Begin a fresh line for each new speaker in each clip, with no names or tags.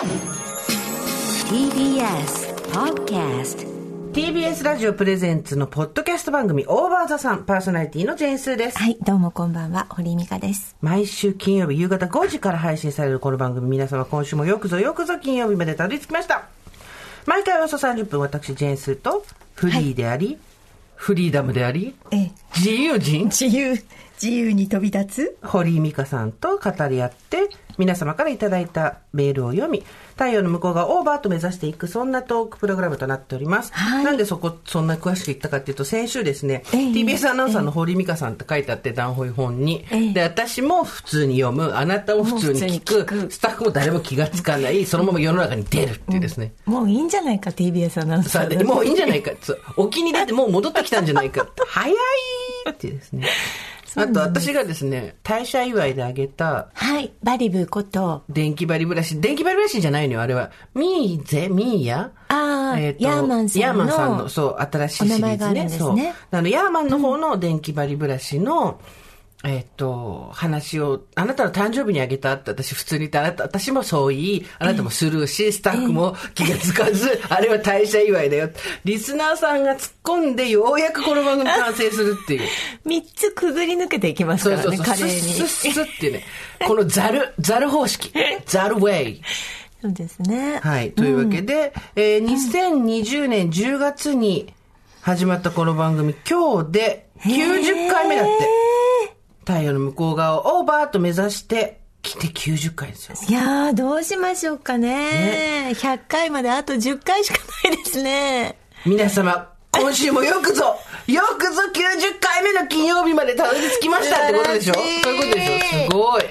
TBS Podcast
TBS ラジオプレゼンツのポッドキャスト番組オーバーザさんパーソナリティのジェーンスーです。
はい、どうもこんばんは、堀井美香です。
毎週金曜日夕方5時から配信されるこの番組皆様今週もよくぞよくぞ金曜日までたどり着きました。毎回およそ30分私ジェーンスーとフリーであり、フリーダムであり、
ええ、
自由人？
自由、自由に飛び立つ？
堀井美香さんと語り合って皆様からいただいたメールを読み太陽の向こうがオーバーと目指していくそんなトークプログラムとなっております、
はい。
なんでそこそんな詳しく言ったかっていうと先週ですね、
ええ。
TBS アナウンサーの堀井美香さんって書いてあって談本本に、
ええ。
で私も普通に読むあなたも普通に聞く
に聞く。
スタッフも誰も気がつかないそのまま世の中に出るっていうですね、
もういいんじゃないか、TBS アナウンサー
もういいんじゃないか。そう沖に出てもう戻ってきたんじゃないか。早いっていうですねあと私がですね退社祝いであげた
はい、バリブこと、
電気バリブラシ。電気バリブラシじゃないのよ、あれは。ミーゼミーヤ
あー
と
ヤーマンさんの
ヤーマンさんの、そう、新しいシリーズね。
ね
そう。あの、ヤーマンの方の電気バリブラシの、えっ、と、話を、あなたの誕生日にあげたって私普通に言って、あなた、私もそう言い、あなたもスルーし、スタッフも気がつかず、あれは退社祝いだよ。リスナーさんが突っ込んで、ようやくこの番組完成するっていう。
三つくぐり抜けていきますからね、
そうそうそう。
華麗に。
スッスッスッってね。このザル、ザル方式。ザルウェイ。
そうですね。
はい。というわけで、えー2020年10月に始まったこの番組、今日で90回目だって。太陽の向こう側をバーと目指して、来て90回ですよ。
いやー、どうしましょうかね。100回まであと10回しかないですね。
皆様、今週もよくぞ、よくぞ90回目の金曜日までたどり着きましたってことでしょ？そういうことでしょすごい。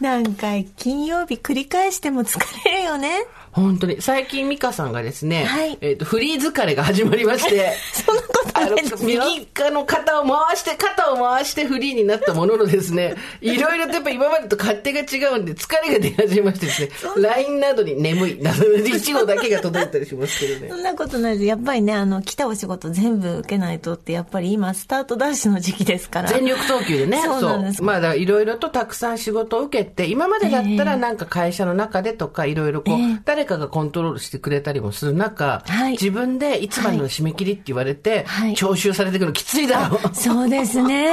何回金曜日繰り返しても疲れるよね。
本当に。最近、ミカさんがですね、
はい
えっ、と、フリー疲れが始まりまして、
そんなことないですよ。
右側の肩を回して、肩を回してフリーになったもののですね、いろいろとやっぱ今までと勝手が違うんで、疲れが出始めましてですね、LINE などに眠い、などで一号だけが届いたりしますけどね
そ。んなことないです。やっぱりね、あの、来たお仕事全部受けないとって、やっぱり今、スタートダッシュの時期ですから。
全力投球でね。
そうなんです
まあ、いろいろとたくさん仕事を受けて、今までだったらなんか会社の中でとか、いろいろこう、
ええ
誰かがコントロールしてくれたりもする中、
はい
自分でいつまでの締め切りって言われて、
はい
徴収されてくるのきついだろ。
そうですね。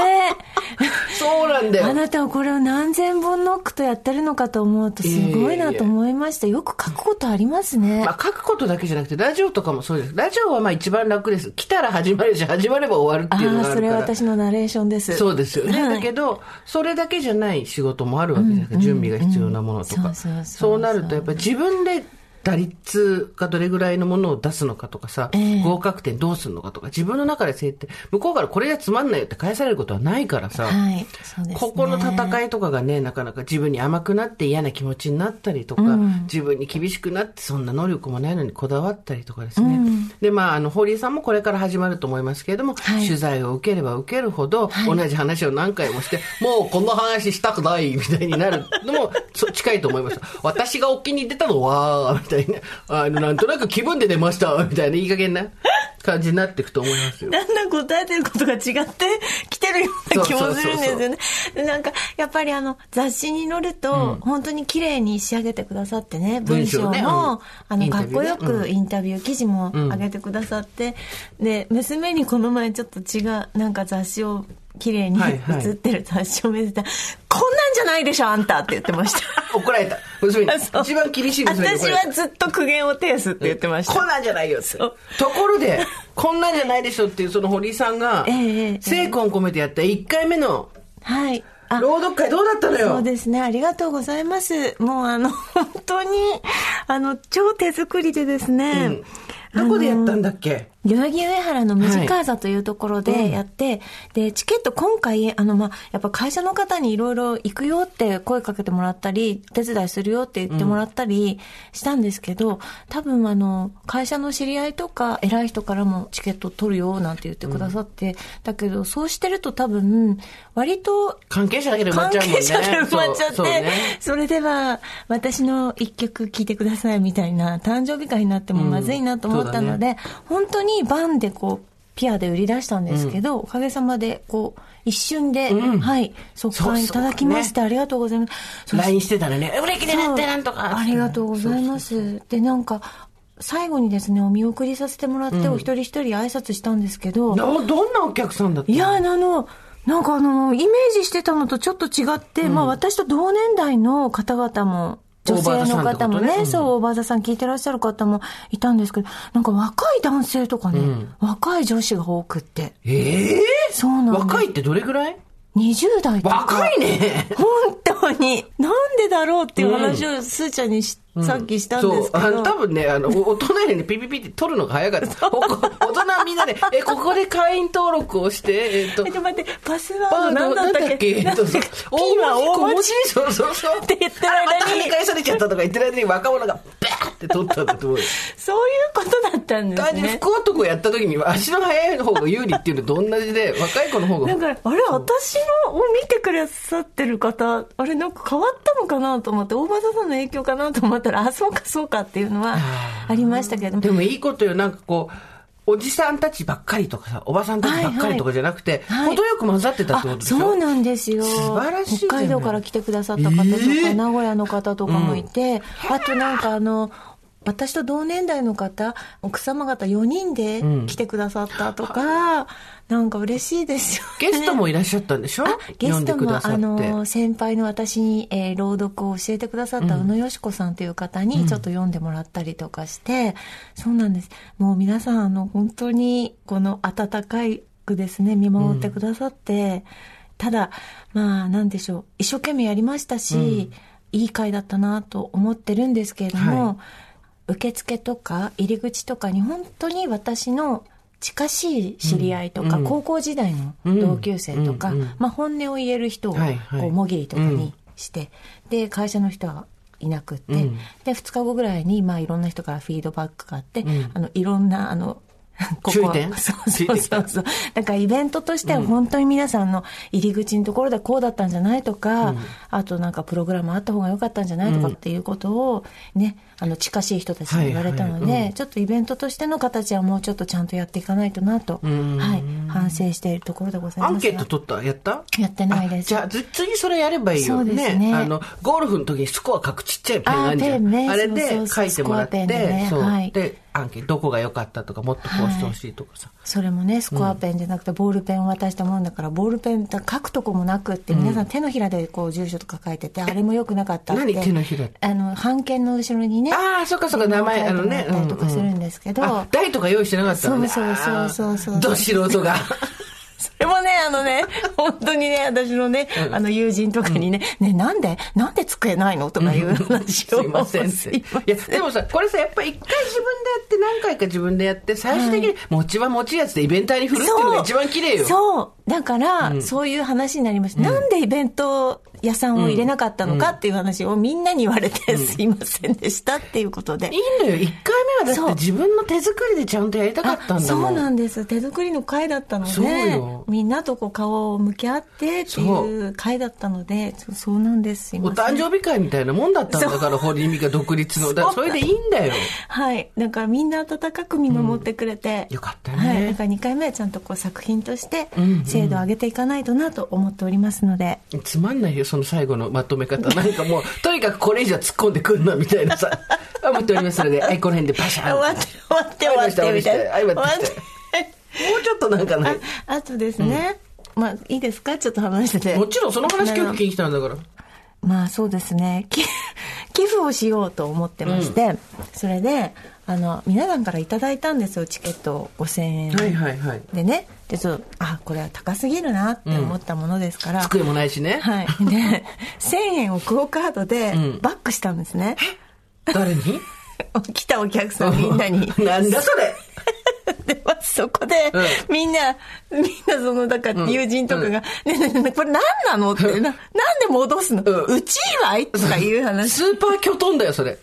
そうなんだよ。
あなたはこれを何千本ノックとやってるのかと思うと、すごいなと思いました。よく書くことありますね。
まあ、書くことだけじゃなくて、ラジオとかもそうです。ラジオはまあ一番楽です。来たら始まるし、始まれば終わるっていうのがあるから。
それは私のナレーションです。
そうですよね。
はい
だけど、それだけじゃない仕事もあるわけじゃないですか。準備が必要なものとか。
そう
なると、やっぱり自分で打率がどれぐらいのものを出すのかとかさ、
ええ
合格点どうするのかとか、自分の中で設定、向こうからこれじゃつまんないよって返されることはないからさ、
はい。ね。
ここの戦いとかがね、なかなか自分に甘くなって嫌な気持ちになったりとか、自分に厳しくなってそんな能力もないのにこだわったりとかですね。で、まあ、あの、堀井さんもこれから始まると思いますけれども、
はい。
取材を受ければ受けるほど、同じ話を何回もして、もうこんな話したくないみたいになるのも そ近いと思います。私がお気に入ってたのは、みたいな、あの、なんとなく気分で出ました、みたいないい加減な感じになっていくと思いますよ。
だんだん答えてることが違ってきてるような気もするんですよね。でなんか、やっぱりあの、雑誌に載ると、本当に綺麗に仕上げてくださってね、文章も、
ねうん。
あの、かっこよくインタビュー記事も上げてくださって、で、娘にこの前ちょっと違う、なんか雑誌を、綺麗に
はいはい
写ってる雑誌を見せたら、こんなんじゃないでしょ、あんたって言ってました。
怒られた。娘に。一番厳しい娘
私。はずっと苦言を呈すって言ってました。
こんなんじゃないよところで、こんなんじゃないでしょっていうその堀井さんが、精魂込めてやった1回目の
はい。あ
朗読会どうだったのよ？
そうですね。ありがとうございます。もうあの、本当に、あの、超手作りでですね。
どこでやったんだっけ？
代々木上原のムジカーザというところでやって、で、チケット今回、あの、まあ、やっぱ会社の方にいろいろ行くよって声かけてもらったり、手伝いするよって言ってもらったりしたんですけど、多分あの、会社の知り合いとか偉い人からもチケット取るよなんて言ってくださって、だけどそうしてると多分、割と
関係者だけで埋まっ
関
ちゃうもんね。
係者で埋まっちゃって、
そね。
それでは私の一曲聴いてくださいみたいな誕生日会になってもまずいなと思ったので、本当にバンでこうピアで売り出したんですけど、おかげさまで、こう、一瞬で、はい、速乾いただきまして、ありがとうございます。
LINE してたらね、売り切れだってなんとか。
ありがとうございます。で、なんか、最後にですね、お見送りさせてもらって、お一人一人挨拶したんですけど、
どどんなお客さんだったの？
いや、あの、なんかあの、イメージしてたのとちょっと違って、まあ私と同年代の方々も、女性の方もね、
ね
そう、大場座さん聞いてらっしゃる方もいたんですけど、なんか若い男性とかね、若い女子が多くって。
ええ
そうなん。
若いってどれぐらい
？20代とか。
若いね。
本当に。なんでだろうっていう話をすーちゃんにし、さっきしたんですけど。
そう。あの、多分ね、あの、お大人よりね、ピピピって取るのが早かった。お大人はみんなで、え、ここで会員登録をして、えっと、
え待って、パスワード
バード
何だったっけ？
えっと、そう
ピーマン大文字？
そうそうそう。
って言ってる間に
あまた跳ね返されちゃったとか言ってる間に若者がバーって取ったんだと思うよ。
そういうことだったんですね。
福男やった時に足の速い方が有利っていうのと同じで、若い子の方が。
なんか、あれ、私のを見てくださってる方、あれ、なんか変わったのかなと思って、大場さんの影響かなと思ったら、あ、そうか、そうかっていうのはありましたけれど。も。
でもいいことよ、なんかこう、おじさんたちばっかりとかさ、おばさんたちばっかりとかじゃなくて、
はいはい。
程よく混ざってたってことでしょ？
そうなんですよ。
素晴らしい
北海道から来てくださった方とか、
えー。
名古屋の方とかもいて、あとなんかあの、私と同年代の方、奥様方4人で来てくださったとか、なんか嬉しいですよ、ね。
ゲストもいらっしゃったんでしょ？
あゲストも、あ。の、先輩の私に、えー朗読を教えてくださった宇野よし子さんという方にちょっと読んでもらったりとかして、そうなんです。もう皆さん、あの、本当に、この温かいくですね、見守ってくださって、ただ、まあ、なんでしょう、一生懸命やりましたし、いい回だったなと思ってるんですけれども、
はい
受付とか入り口とかに本当に私の近しい知り合いとか、
うん。
高校時代の同級生とか、まあ、本音を言える人をこうもぎりとかにして、で会社の人はいなくって、
うん。
で2日後ぐらいに、まあ、いろんな人からフィードバックがあって、
ん。
あのいろんなあの こ
注意点？
そうそうそう。そう。だからイベントとしては本当に皆さんの入り口のところでこうだったんじゃないとか、あとなんかプログラムあった方が良かったんじゃないとかっていうことをね、あの近しい人たちに言われたので、
はいはいうん。
ちょっとイベントとしての形はもうちょっとちゃんとやっていかないとなと、
ん。
はい、反省しているところでございますが。
アンケート取った？やった？
やってないです。
あじゃあ、ず次それやればいいよ。
そうですね。
あの、ゴルフの時にスコア書くちっちゃいペンあるじゃん。
あね。
あれで書いてもらって、そう。
はい。
で、アンケート、どこが良かったとか、もっとこうしてほしいとかさ。
それもね、スコアペンじゃなくて、ボールペンを渡したもんだから、ボールペン書くとこもなくって、皆さん手のひらでこう、住所とか書いてて、あれも良くなかったって。
何手のひら
あの、版権の後ろにね。
ああ、そっかそっか、名前、あのね。
とかするんですけど、
あ、台とか用意してなかったのね。
そうそうそうそうそう
ど素人が。
それもね、あのね、本当にね、私のね、あの友人とかにね、ね、なんで、なんで机ないの？とかいう話を。
すいません。いや、でもさ、これさ、やっぱ一回自分でやって、何回か自分でやって、最終的に餅は持ちやつでイベンターに振るっていうのが一番綺麗よ。
そう。だから、そういう話になりました。なんでイベント屋さんを入れなかったのかっていう話をみんなに言われて、すいませんでしたっていうことで。
いいんだよ。一回目はだって自分の手作りでちゃんとやりたかったんだもん。
そうなんです。手作りの会だったので
よ、
みんなとこう顔を向き合ってっていう会だったので、そうそうなんです。
お。誕生日会みたいなもんだったんだから、堀井美香独立の。だそれでいいんだよ。
はい。だからみんな温かく見守ってくれて。
よかったね
はい。だから2回目はちゃんとこう作品として精度を上げていかないとなと思っておりますので。
つまんないよ、その最後のまとめ方。なんかもう、とにかくこれ以上突っ込んでくんな、みたいなさ。思っておりますので、はい、この辺でパシャン。
終わって、終わって、終わって、みたいな。
はい、終わって。もうちょっとなんかね。
ああとですね、まあいいですか？ちょっと話してて。
もちろんその話今日聞きたんだから。
まあそうですね。き 寄付をしようと思ってまして、それで、あの、皆さんからいただいたんですよ、チケット5000円。
はいはいはい。
でね、で、そう、あ、これは高すぎるなって思ったものですから、
机もないしね。
はい。で、1000円をクオカードでバックしたんですね。
誰に？
来たお客さんみんなに。
なんだそれ？
で、まあ、そこで、
うん
みんな、みんなその、だから友人とかが、ねえねえねえこれ何なのって、な、なんで戻すの、
うん
うち祝い？とかいう話。
スーパーキョトンだよ、それ。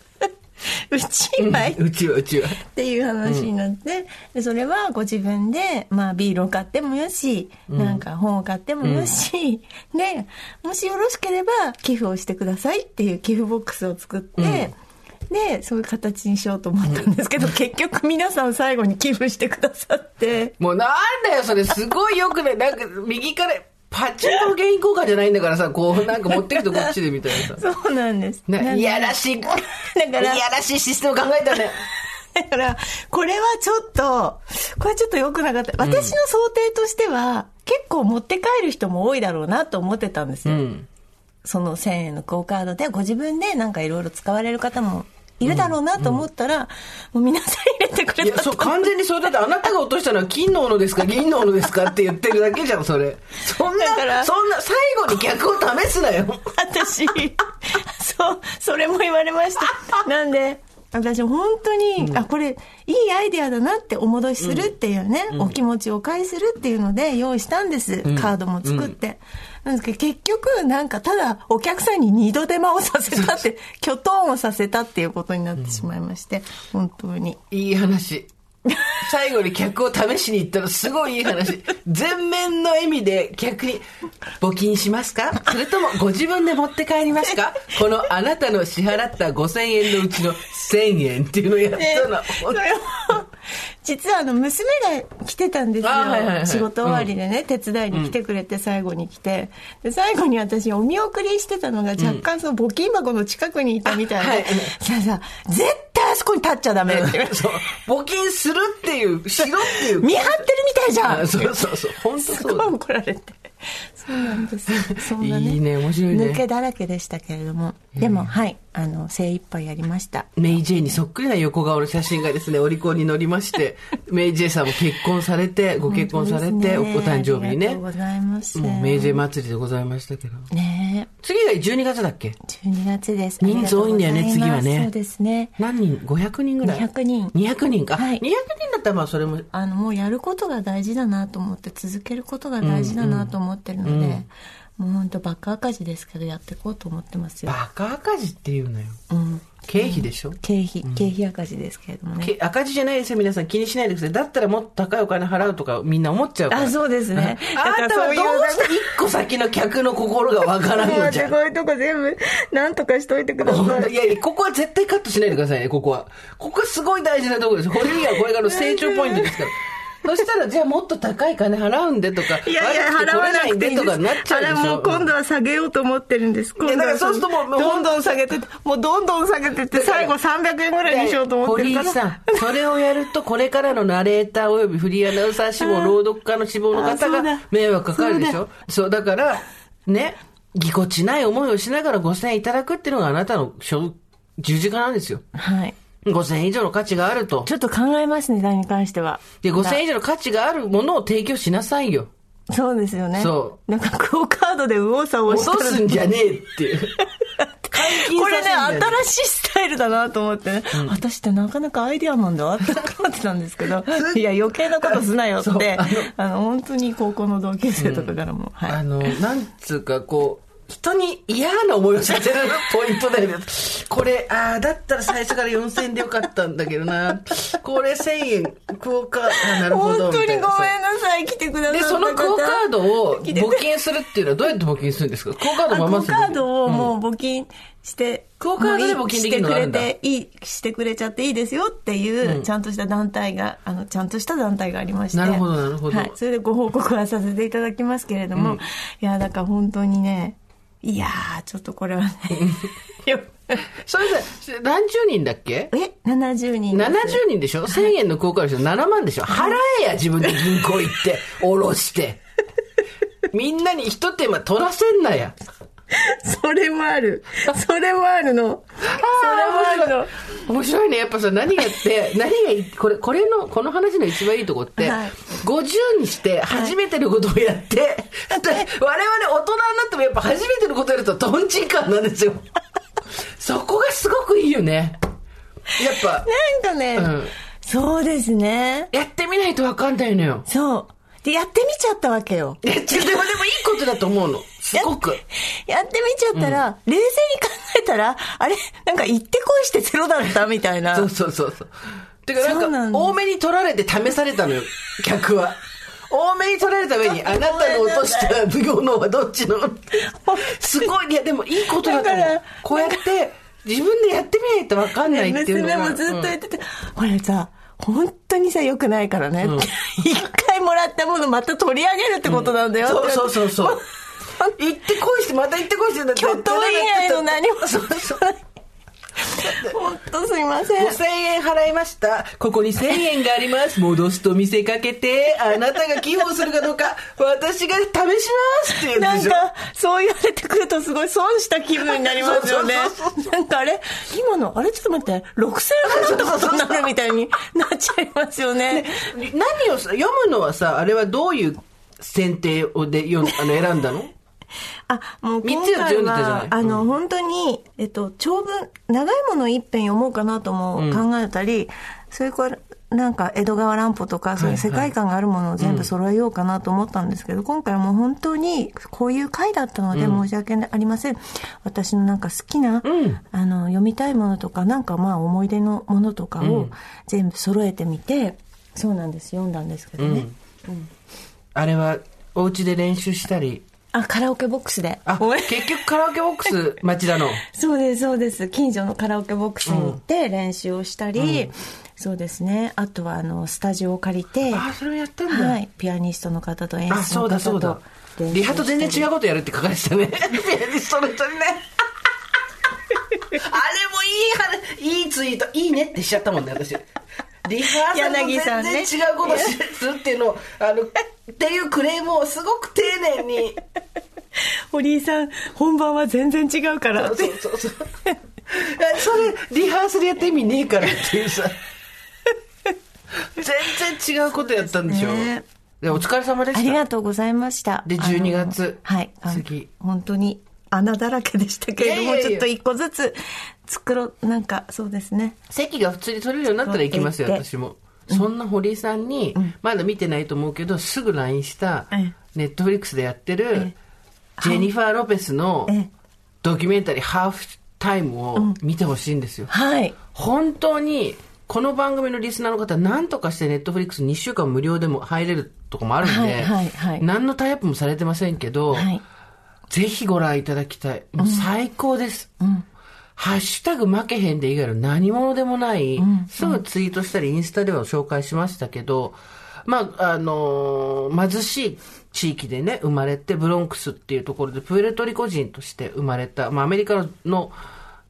うち祝い、
うちはうちは。
っていう話になって、でそれはご自分で、まあ、ビールを買ってもよし、なんか本を買ってもよし、ね、もしよろしければ寄付をしてくださいっていう寄付ボックスを作って、で、そういう形にしようと思ったんですけど、結局皆さん最後に寄付してくださって。
もうなんだよ、それ。すごいよくね、なんか右から、パチンコの原因交換じゃないんだからさ、こうなんか持ってくとこっちでみたいなさ。
そうなんです。
いやらしい、い
だから
やらしいシステム考えたね。
だから、これはちょっと、これはちょっと良くなかった。私の想定としては、結構持って帰る人も多いだろうなと思ってたんですよ。
うん。
その1000円のクオカードでご自分でなんかいろいろ使われる方もいるだろうなと思ったら、もう皆さん入れてく
いや、そう、完全にそれだってあなたが落としたのは金の斧ですか？銀の斧ですかって言ってるだけじゃん、それ。そんな
だから、
そんな、最後に逆を試すなよ。
私、そう、それも言われました。なんで、私本当に、あ、これ、いいアイデアだなってお戻しするっていうね、お気持ちをお返しするっていうので用意したんです。カードも作って。なんですけど、結局、なんか、ただ、お客さんに二度手間をさせたって、キョトンをさせたっていうことになってしまいまして、本当に。
いい話。最後に客を試しに行ったらすごいいい話。全面の笑みで客に、募金しますか？それともご自分で持って帰りますか？このあなたの支払った5000円のうちの1000円っていうのをやったの。
実はあの、娘が来てたんですよ。
あはいはいはい
仕事終わりでね、手伝いに来てくれて、最後に来て。で、最後に私、お見送りしてたのが、若干その募金箱の近くにいたみたいで、
あはい
さあさあ、絶対あそこに立っちゃダメって言われて。
そう。募金するっていう、しろっていう。
見張ってるみたいじゃん
あ そうそうそう。本当
すごい
そうだ。
怒られて。そうなんです。そんなね。
いいね面白いね
抜けだらけでしたけれども。でも、はい。あの、精一杯やりました。
メイ・ジェイにそっくりな横顔の写真がですね、オリコンに載りまして、メイ・ジェイさんも結婚されて、ご結婚されて、お誕生日にね
ありがとう。ございます。
もうメイ・ジェイ祭りでございましたけど。
ねえ。
次が12月だっけ
？12月です。
人数多いんだよね次はね
そうですね。
何人 ?500 人ぐらい
？200人
200人か。
はい
200人だったらまあそれも、
あの、もうやることが大事だなと思って、続けることが大事だなと思ってるので、もう本当バカ赤字ですけど、やっていこうと思ってますよ。
バカ赤字っていうのよ。
うん。
経費でしょ？
経費、経費赤字ですけれどもね。
け赤字じゃないですよ、皆さん気にしないでください。だったらもっと高いお金払うとかみんな思っちゃうから。
あ、そうですね。
あなたはどうして一個先の客の心がわからんのじゃん。
こういうとこ全部、なんとかしといてください。
いやいや、ここは絶対カットしないでくださいね、ここは。ここはすごい大事なところです。これがこれからの成長ポイントですから。そしたら、じゃあもっと高い金払うんでとか、
いやいや、払わなくていいで
とかなっちゃうでしょ。
あれもう今度は下げようと思ってるんです。今度は
そうするともう
どんどん下げてって、もうどんどん下げてって、最後300円ぐらいにしようと思ってるから。
堀井さん、それをやると、これからのナレーターおよびフリーアナウンサー志望、朗読家の志望の
あ
方が迷惑かかるでしょそう、だから、ね、ぎこちない思いをしながら5000円いただくっていうのがあなたの所十字架なんですよ。
はい。
5000円以上の価値があると。
ちょっと考えますね、何に関しては。
で、5000円以上の価値があるものを提供しなさいよ。
そうですよね。。
そう
なんか、クオカードで右往左往した
落とすんじゃねえっていう。
これね、新しいスタイルだなと思ってね、私ってなかなかアイデアマンだって思ってたんですけど、いや、余計なことすなよって
あの、
あの、本当に高校の同級生とかからも、はい。
あの、なんつうか、こう、人に嫌な思いをさせるポイントだよね。これ、ああ、だったら最初から4000円でよかったんだけどな。これ1000円、クオカード、あなるほど。
本当にごめんなさい、来てくださった
で、
方
そのクオカードを募金するっていうのはどうやって募金するんですか？クオカード
あクオ
まます
カードをもう募金して、
クオカードで募金できるの？があるんだ
してくれていい、してくれちゃっていいですよっていう、ちゃんとした団体が、あの、ちゃんとした団体がありまして。
なるほどなるほど
はい。それでご報告はさせていただきますけれども、いや、だから本当にね、いやー、ちょっとこれはね、よ
それで、何十人だっけ？
え、70人です。
70人でしょ ?1000 円のクオカードでしょ ?7 万でしょ払えや、自分で銀行行って、下ろして。みんなに一手間取らせんなや。
それもある。それもあるの。それもあるの。
面白いね。やっぱさ、何がって、何がいい、これ、これの、この話の一番いいとこって、
はい
50にして初めてのことをやって、で我々大人になってもやっぱ初めてのことやるとトンチンカンなんですよ。そこがすごくいいよね。やっぱ、
なんかね、
うん
そうですね。
やってみないとわかんないのよ。
そう。で、やってみちゃったわけよ。
でも、でもいいことだと思うの。すごく。
やってみちゃったら、冷静に考えたら、あれなんか行ってこいしてゼロだったみたいな。
そうそうそうそう。てか
なん
か、多めに取られて試されたのよ、客は。多めに取られた上に、あなたの落としたものはどっちの？すごい、いやでもいいことだ
から。
こうやって、自分でやってみないと分かんないっていうのが。
娘もずっと言ってて、これさ、本当にさ、良くないからね。一、回もらったものまた取り上げるってことなんだよって。
そうそうそうそう。行ってこいして、また行ってこいして。
巨頭以外の何も。
そうそう。
本当すいません。
5000円払いました。ここに1000円があります。戻すと見せかけて、あなたが寄付をするかどうか、私が試しますって言うんでしょ。
なんか、そう言われてくるとすごい損した気分になりますよね。なんかあれ今の、あれちょっと待って、6000円払ったことになるみたいになっちゃいますよね。
何をさ読むのはさ、あれはどういう選定をで読んあの選んだの？
あ、もう今回は、あの、本当に、えっと、長文、長いもの一編読もうかなとも考えたり、それから、なんか、江戸川乱歩とか、そういう世界観があるものを全部揃えようかなと思ったんですけど、今回はもう本当に、こういう回だったので申し訳ありません。私のなんか好きな、あの、読みたいものとか、なんかまあ思い出のものとかを全部揃えてみて、そうなんです、読んだんですけどね。
あれは、お家で練習したり。
あ、カラオケボックスで。
あ、結局カラオケボックス、町田の。
そうです、そうです。近所のカラオケボックスに行って練習をしたり、そうですね。あとは、あの、スタジオを借りて、
あ、それをやったんだ。
はい。ピアニストの方と演
あ、
出の
そうだそうだリハと全然違う
う。
ことやるって書かれてたね。ピアニストの人にね。あれもいい話、いいツイート、いいねってしちゃったもんね、私。リハーサルと
柳さんね
全然違うことしするっていうのを、あの、っていうクレームをすごく丁寧に。
堀井さん、本番は全然違うからって
そう。そうそう。それ、リハーサルやって意味ねえからっていうさ。全然違うことやったんでしょ。
ね
で、お疲れ様でした。
ありがとうございました。
で
あの
12月
はい。
次
本当に穴だらけでしたけれども、ちょっと一個ずつ作ろう。なんか、そうですね。
席が普通に取れるようになったら行きますよ、私も。そんな堀井さんに、まだ見てないと思うけど、すぐ LINE した
ええ、
ネットフリックスでやってる
え、
ジェニファー・ロペスの
ええ
ドキュメンタリー、ハーフタイムを見てほしいんですよ。
はい。
本当に、この番組のリスナーの方、何とかしてネットフリックス2週間無料でも入れるとこもあるんで、
はいはいはい
何のタイアップもされてませんけど、
はい。
ぜひご覧いただきたい。もう最高です。ハッシュタグ負けへんで以外の何者でもない、すぐツイートしたりインスタでは紹介しましたけど、まあ、あのー貧しい地域でね、生まれて、ブロンクスっていうところで、プエルトリコ人として生まれた、まあ、アメリカの、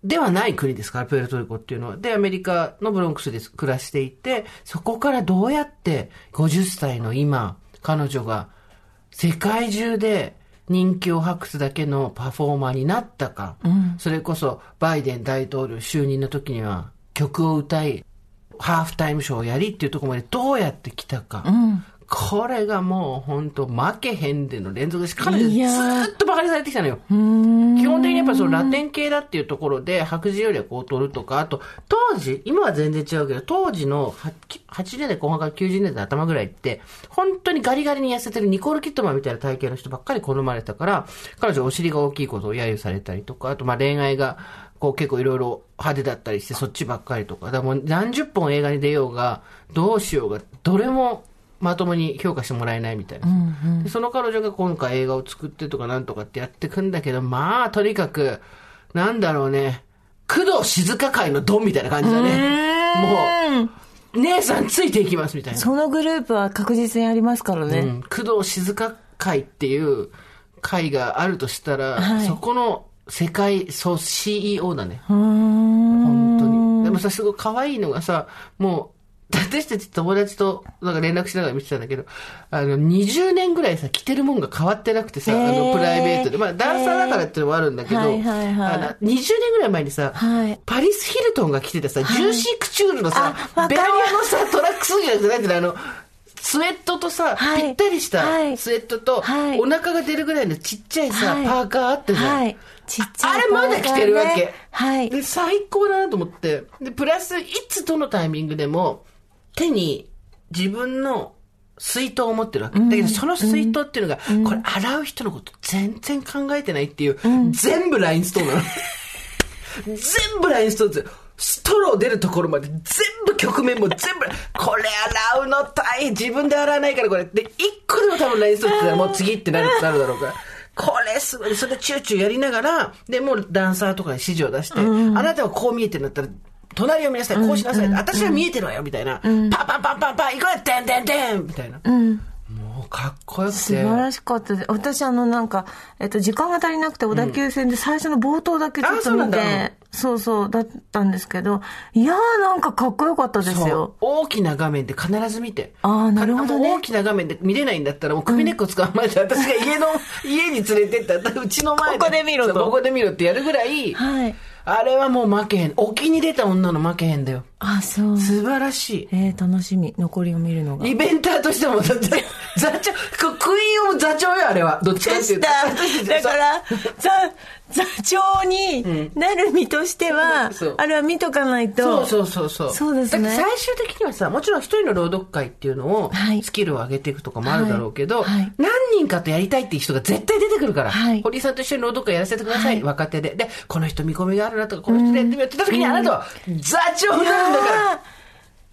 ではない国ですから、プエルトリコっていうのは。で、アメリカのブロンクスで暮らしていて、そこからどうやって50歳の今、彼女が世界中で人気を博すだけのパフォーマーになったか、それこそバイデン大統領就任の時には曲を歌い、ハーフタイムショーをやりっていうところまでどうやって来たか。これがもう本当負けへんでの連続です。彼女ずっと馬鹿にされてきたのよ。基本的にやっぱそのラテン系だっていうところで白人よりはこう取るとか、あと当時、今は全然違うけど、当時のは80年代後半から90年代頭ぐらいって、本当にガリガリに痩せてるニコール・キットマンみたいな体型の人ばっかり好まれたから、彼女お尻が大きいことを揶揄されたりとか、あとまあ恋愛がこう結構いろいろ派手だったりしてそっちばっかりとか、だからもう何十本映画に出ようが、どうしようが、どれもまともに評価してもらえないみたいな。でその彼女が今回映画を作ってとかなんとかってやってくんだけど、まあ、とにかく、なんだろうね、工藤静香会のドンみたいな感じだね。もう、姉さんついていきますみたいな。
そのグループは確実にありますからね。
うん、工藤静香会っていう会があるとしたら、
はい
そこの世界、そう、CEO だね。本当に。でもさ、すごい可愛いのがさ、もう、私たち友達となんか連絡しながら見てたんだけど、あの、20年ぐらいさ、着てるもんが変わってなくてさ、あの、プライベートで。まあ、ダンサーだからっていうのもあるんだけど、あの20年ぐらい前にさ、
はい
パリス・ヒルトンが着てたさ、ジューシークチュールのさベロアのさ、トラックスじゃなくて、なんていうの、あの、スウェットとさ、
はい
ぴったりした
はい
スウェットと、
はい
お腹が出るぐらいのちっちゃいさ、
はい
パーカーあったじゃん。
はい。ちっちゃい、
あれまだ着てるわけ。
はい。
で、最高だなと思って。で、プラス、いつどのタイミングでも、手に自分の水筒を持ってるわけ。だけど、その水筒っていうのが、これ洗う人のこと全然考えてないっていう、全部ラインストーンなの。全部ラインストーンですよ。ストロー出るところまで全部曲面も全部、これ洗うの大変。自分で洗わないからこれ。で、一個でも多分ラインストーンってたらもう次ってなるなるだろうから。これすごい。それでチューチューやりながら、で、もうダンサーとかに指示を出して、あなたはこう見えてるんだったら、隣を見なさい、こうしなさい、私は見えてるわよ、みたいな。パンパンパンパンパン、行こうよ、てんてんてんみたいな。もうかっこよくて。
素晴らしかったです。私、あの、なんか、えっと、時間が足りなくて、小田急線で最初の冒頭だけちょっと
あそうなん
そうそう、だったんですけど、いやー、なんかかっこよかったですよ。
大きな画面で必ず見て。
あーなるほどね
大きな画面で見れないんだったら、もう首根っこ捕まえて、私が家の、家に連れてったら、うちの前で。
ここで見ろと
ここで見ろってやるぐらい、
はい。
あれはもう負けへん。沖に出た女の負けへんだよ。
あ、そう。
素晴らしい。
えー、楽しみ。残りを見るのが。
イベンターとしても、座長、ククイーンオブ座長よ、あれは。どっちかっていうと。
だから、座、座長になる身としては、
そう
あれは見とかないと。
そうそうそうそう。
そうですね
最終的にはさ、もちろん一人の朗読会っていうのを
はい、
スキルを上げていくとかもあるだろうけど、
はいはい
何人かとやりたいっていう人が絶対出てくるから、
はい
堀井さんと一緒に朗読会やらせてください、若手で。で、この人見込みがあるなとか、この人でやってみようって言った時にあなたは座長になるんだから。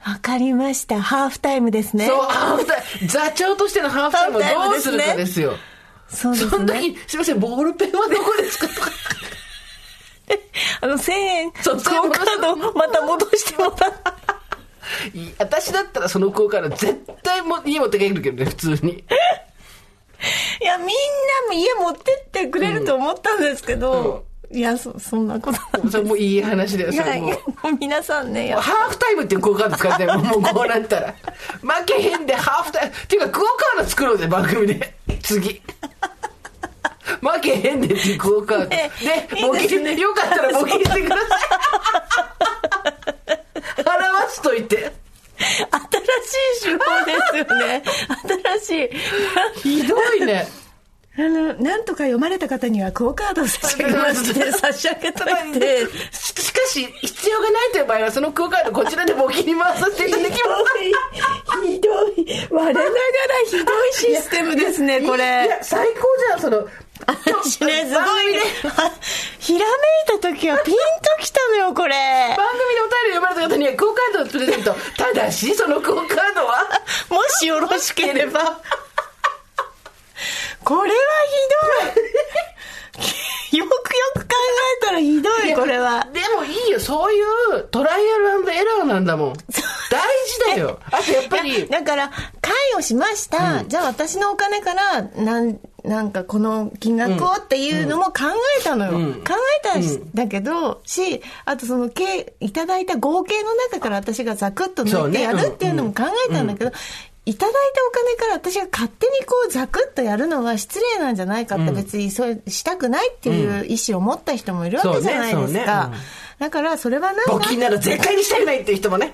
わかりました。ハーフタイムですね。
そう、ハーフタイム、座長としてのハーフタイムをどうするかですよ。
そうですね。
その時に、すいません、ボールペンはどこですかとか。
あの、1000円、ク
そう
オカードまた戻してもらって。
いい私だったらその効果の絶対も家持って帰るけどね、普通に。
いや、みんなも家持ってってくれると思ったんですけど、いや、そ、そんなことなん
それもういい話だよ、
いやいや
それもう。、
もう皆さんね、
ハーフタイムってい うクオカード使ってもうこうなったら。負けへんでハーフタイム。っていうかクオカード作ろうぜ、番組で。次。負けへんでっていうクオカード。で
え、いい
募
です
金、よかったら募金してください。払わしといて。
新しい手法ですよね。新しい。
ひどいね。
あの、なんとか読まれた方にはクオカードを差し上げまして、差し上げといて。
ししかし、必要がないという場合は、そのクオカードこちらで募金に回させていただきます。
ひどい。我ながらひどいシステムですね、こ
い
れ
や、。最高じゃん、その。
私ね、す
番
ごいねひらめいた時はピンときたのよ、これ。
番組でお便り読まれた方にはクオカードをプレゼント。ただし、そのクオカードは、
もしよろしければ。これはひどい。よくよく考えたらひどい、これは。
でもいいよ、そういうトライアルエラーなんだもん。大事だよ。あとやっぱり、
だから、会をしました。じゃあ私のお金から、なん、なんかこの金額をっていうのも考えたのよ。
うん
考えたんだけど、し、あとその、計、いただいた合計の中から私がザクッと抜いてやるっていうのも考えたんだけど、いただいたお金から私が勝手にこうザクッとやるのは失礼なんじゃないかって別にそうしたくないっていう意思を持った人もいるわけじゃないですか。
ね。
だからそれはなん
募金なら絶対にしたくないっていう人もね。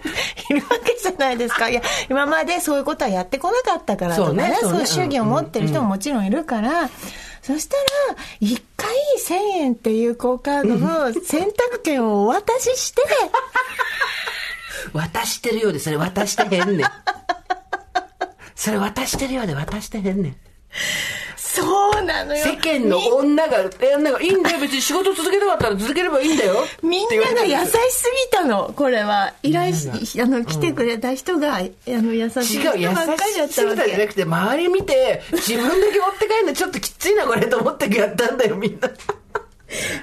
いるわけじゃないですか。いや、今までそういうことはやってこなかったからとかね、
ねそうね
いう主義を持ってる人ももちろんいるから、そしたら、一回1000円っていう好カードの選択権をお渡しして、
渡してるようで、それ渡してへんねん。それ渡してるようで渡してへんねん。
そうなのよ。
世間の女が、女が、いいんだよ、別に仕事続けたかったら続ければいいんだよ。
みんなが優しすぎたの、これは。依頼し、あの、来てくれた人が、あの、優しい
違う、優
人ばっかりだった
しすぎ。たじゃなくて、周り見て、自分だけ持って帰るのちょっときついな、これ、と思ってやったんだよ、みんな。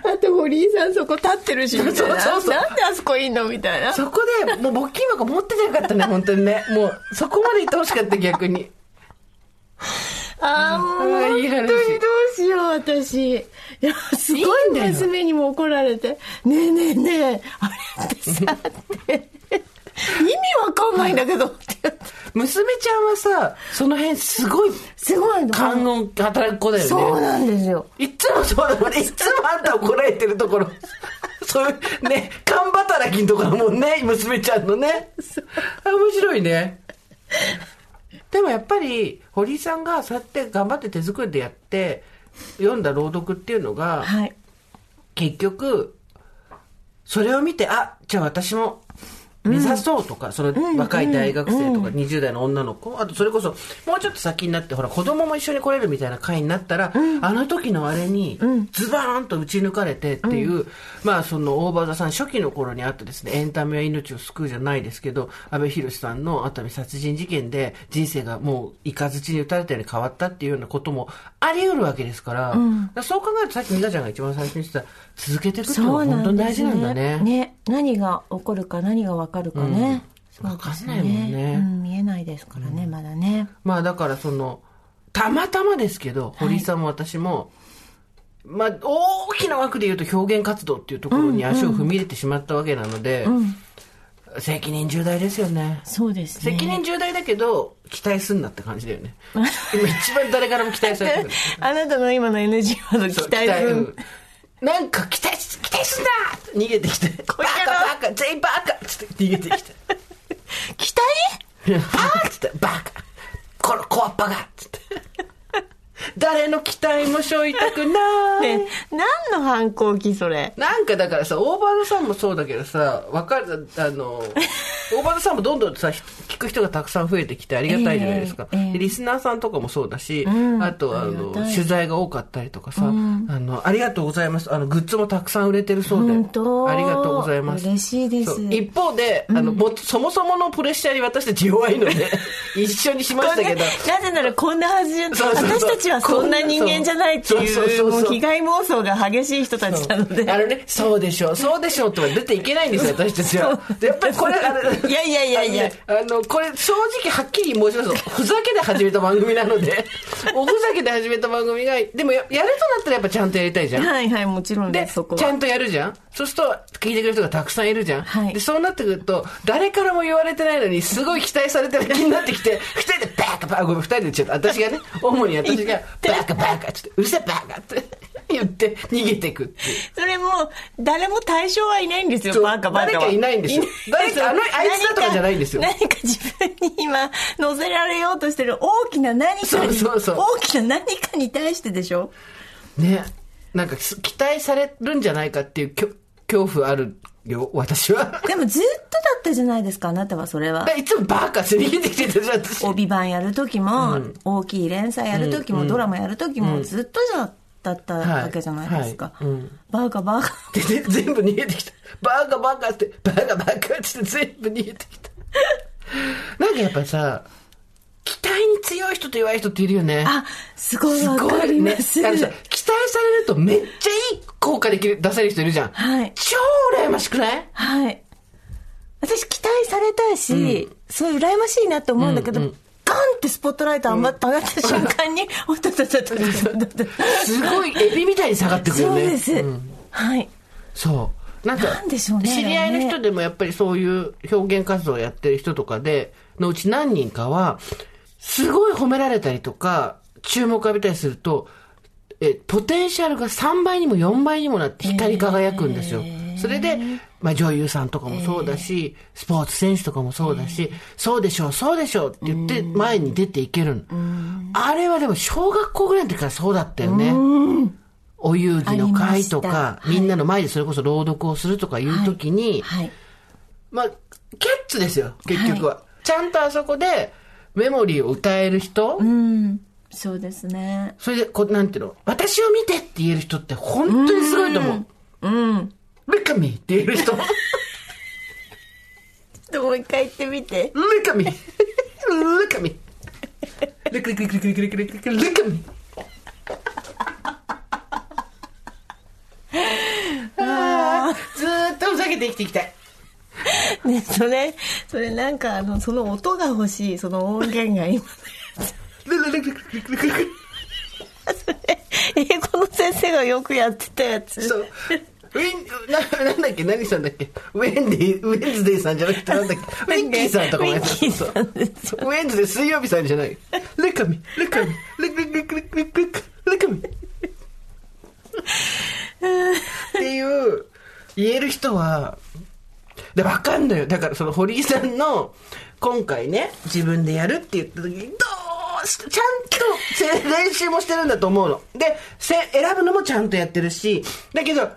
あと、堀井さんそこ立ってるし、みたいな。
そうそうそう
なんであそこいんのみたいな。
そこで、もう募金箱持っててよかったね、本当にね。もう、そこまで言ってほしかった、逆に。
ああ、もう、本当にどうしよう、私。いや、すごい娘にも怒られて。ねえねえねえ、あれってさ、って。意味わかんないんだけど。
娘ちゃんはさ、その辺すごい、
すごいの。
勘の働く子だよね。
そうなんですよ。
いっつもそうだもんね。いっつもあんた怒られてるところ。そういう、ね、勘働きのところだもんね、娘ちゃんのね。あ面白いね。でもやっぱり、堀井さんがそうやって頑張って手作りでやって、読んだ朗読っていうのが、
はい。
結局、それを見て、あ、じゃあ私も、目指そうとか、その若い大学生とか20代の女の子、あとそれこそもうちょっと先になってほら子供も一緒に来れるみたいな会になったら、あの時のあれにズバーンと打ち抜かれてっていう、まあその大場座さん初期の頃にあったですねエンタメは命を救うじゃないですけど阿部寛さんの熱海殺人事件で人生がもうイカズチに打たれたように変わったっていうようなこともあり得るわけですから,、そう考えるとさっき美香ちゃんが一番最初に言ってた続けていくっていうのが本当に大事なんだね。
ね。何が起こるか何が分かるかね、
わかんないもんね。
うん、見えないですからね、まだね。
まあだからその、たまたまですけど、堀井さんも私も、まあ大きな枠で言うと表現活動っていうところに足を踏み入れてしまったわけなので、責任重大ですよね。
そうですね。
責任重大だけど、期待すんなって感じだよね。今一番誰からも期待されてる。
あなたの今の NG ワード期待す
んなんか期待し、期待すんな逃げてきて。バカバカ全員バカ！つって逃げてきて。
期
バ
待
ーッつって、バカ！この小っぱが！つって。誰の期待も背負いたくない。
ね何の反抗期それ？
なんかだからさ、オーバードさんもそうだけどさ、わかる、あの、オーバードさんもどんどんさ、聞く人がたくさん増えてきてありがたいじゃないですか。
ええええ
でリスナーさんとかもそうだし、
ん
あとあの取材が多かったりとかさ、あの、ありがとうございます。あの、グッズもたくさん売れてるそうで。ありがとうございます。
嬉しいです
一方で、あの、もっとそもそものプレッシャーに私たち弱いので、一緒にしましたけど。
なぜならこんなはずじゃ私たちはそんな人間じゃないってい
そ
う被害妄想が激しい人たちなので。
あのね、そうでしょう、そうでしょうとは出ていけないんですよ、私たちは。でやっぱりこれ、
いやいやいやいや。
あのこれ正直はっきり申します。と、ふざけで始めた番組なので、おふざけで始めた番組が、でもややるとなったらやっぱちゃんとやりたいじゃん。
はいはいもちろん
で、
そこは。
ちゃんとやるじゃん。そうすると、聞いてくれる人がたくさんいるじゃん、
はい。
で、そうなってくると、誰からも言われてないのに、すごい期待されてる気になってきて、二人でバカバカ、ごめん、二人でちゃった。私がね、主に私が、バカバカつって、うるせえバカって言って、逃げていくって。
それもう誰も対象はいないんですよバカバカは。
誰かいないんですよ。誰かあのあいつだとかじゃないんですよ。
何か自分に今乗せられようとしてる大きな何かに
そうそうそう。
大きな何かに対してでしょ？
ね。なんか、す期待されるんじゃないかっていうきょ恐怖あるよ、私は。
でもずっとだったじゃないですかあなたはそれは
いつもバカって逃げてきてたじゃん、私。
帯番やる時も、大きい連載やる時も、ドラマやる時も、ずっとじゃだったわけじゃないですか、
はいはいうん
バカバカ
でで全部逃げてきた。バカバカって、バカバカって全部逃げてきた。なんかやっぱさ、期待に強い人と弱い人っているよね。
あすごい
す
わか
ごいね。
ります、
あのさ、されるとめっちゃいい効果できる、出せる人いるじゃん。
はい。
超羨ましくない？
はい。私期待されたいし、そういう羨ましいなって思うんだけど、ガンってスポットライト上がった上がった瞬間に、おっとっとっとっとっと
すごいエビみたいに下がってくるよね。
そうです、
ん。
はい。
そう。なんか、
なんでしょうね。
知り合いの人でもやっぱりそういう表現活動をやってる人とかで、のうち何人かは、すごい褒められたりとか、注目浴びたりすると、え、ポテンシャルが3倍にも4倍にもなって光り輝くんですよ。それで、まあ女優さんとかもそうだし、スポーツ選手とかもそうだし、そうでしょう、そうでしょうって言って前に出ていけるの。あれはでも小学校ぐらいの時からそうだったよね。お遊戯の会とかみんなの前でそれこそ朗読をするとかいう時に、
はい。
まあ、キャッツですよ、結局は。ちゃんとあそこでメモリーを歌える人、
うんそうですね。
それで、こう、なんていうの、私を見てって言える人って本当にすごいと思う。
うん。
うカミって言える人。
ちょっともう一回言ってみて。
Look at me! Look at me! Look, look, あずっとふざけて生きていきたい。
っとね、それなんかあの、その音が欲しい、その音源が今。英語の先生がよくやってたやつ
そう。ウィン、な、なんだっけ？何さんだっけ？ウェンディ、ウェンズデーさんじゃなくてなんだっけ？ウィンキーさんとかもやって
ウィンキーさんです
そうウェンズデー水曜日さんじゃない。ルカミ、ルカミ、ルクルクルクルクルクルクルカミ。っていう、言える人は、で、わかんないよ。だからその堀井さんの、今回ね、自分でやるって言った時に、どう、ちゃんとせ練習もしてるんだと思うの。で、せ選ぶのもちゃんとやってるし、だけど、ル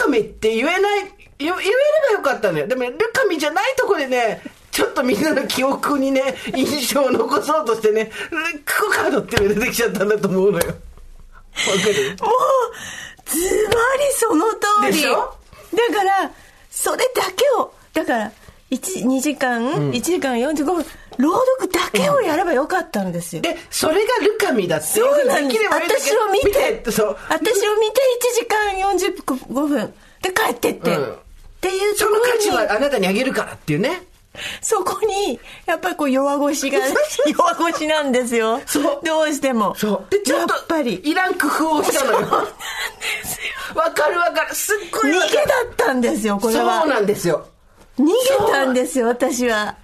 カミって言えない、言言えればよかったのよ。でも、ルカミじゃないとこでね、ちょっとみんなの記憶にね、印象を残そうとしてね、クコカードっていうのが出てきちゃったんだと思うのよ。わかる？
もう、ズバリその通り。
でしょ？
だから、それだけを、だから、1、2時間、1時間45分、朗読だけをやればよかったんですよ。
で、それがルカミだって
そう
ふう
なんです私を見て。私を見て1時間45分で帰ってって、
うん
っていう
その価値はあなたにあげるからっていうね。
そこにやっぱりこう弱腰が弱腰なんですよ
そう
どうしても
そう。で、ちょっと、
やっぱり
いらん工夫をしたのよ。わかるわかる。すっご
逃
いわかる
げだったんですよこれは
そうなんですよ。
逃げたんですよ私は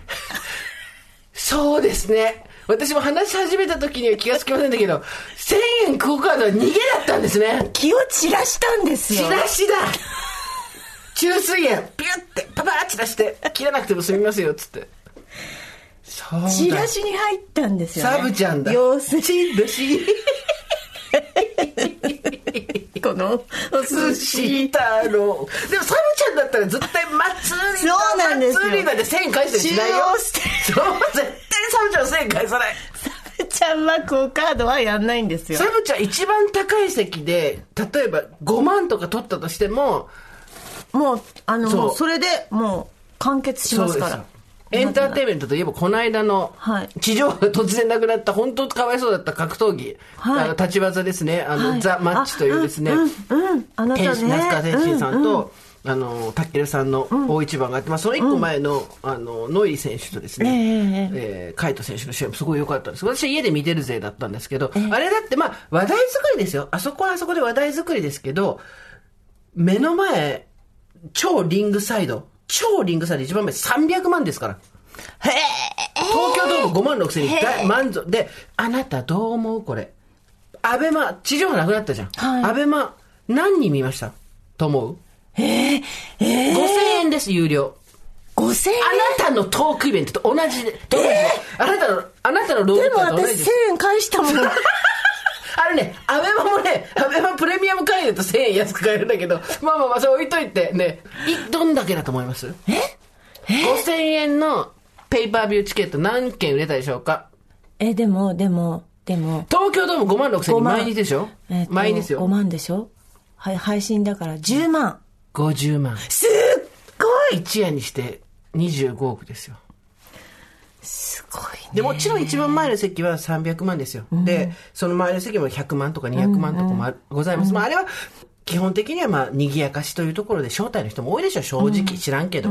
そうですね。私も話し始めた時には気がつきませんだけど、1000円クオカードは逃げだったんですね。
気を散らしたんですよ
チラシだ注水円、ピュって、パパーチラして、切らなくても済みますよ、つって。そうだ。
チラシに入ったんですよ、ね、
サブちゃんだ。
要する
チラシ。
にこの？お
寿
寿司
司太郎。でも、サブちゃんだったら絶対、マッツーリーダー、
そうなんですよ。
マッツーリーダーで1000円返したりしないよ。そう、絶対にサブちゃん1000円返さない。
サブちゃんはクオカードはやんないんですよ。
サブちゃん一番高い席で、例えば5万とか取ったとしても、
もうあの
そ
れでもう完結しますから。
そうですよエンターテインメントといえば、この間の
はい、
地上波が突然なくなった、本当かわいそうだった格闘技、
はい。
あの立ち技ですね、あの、
はい。
ザ・マッチというですね、
あうんうんうん。あなたね。
那須川天心さんと、
うん
あの、タッケルさんの大一番があって、まあ、その一個前の、あの、ノイ選手とですね、
ええ
えーカイト選手の試合もすごい良かったんです。私は家で見てる勢だったんですけど、あれだって、まあ、話題作りですよ。あそこはあそこで話題作りですけど、目の前、超リングサイド、超リングサイド一番目300万ですから。
へえ
東京ドーム5万6千人大満足で、あなたどう思う？これ。アベマ、地上波なくなったじゃん。
はい
アベマ、何人見ました？と思う？
えー、えー、
?5000 円です、有料。
5000円？
あなたのトークイベントと同じで、同じであなたの、あなたのロー
でも私1000
と同じです。
円返したもん
あれね、アベマもね、アベマプレミアム会員だと1000円安く買えるんだけど、まあまあまあ、それ置いといて、ね、いどんだけだと思います？
え
?5000 円のペーパービューチケット何件売れたでしょうか？
えでもでもでも。
東京ドーム5万6千人
5万。
毎日でしょ、
えっと
毎日ですよ。
5万でしょ？はい配信だから10万。
50万。
すっごい！
一夜にして25億ですよ。
すごいね
で、もちろん一番前の席は300万ですよ。で、その前の席も100万とか200万とかもあございます。まあ、あれは、基本的にはまあ、賑やかしというところで招待の人も多いでしょ、正直。知らんけど。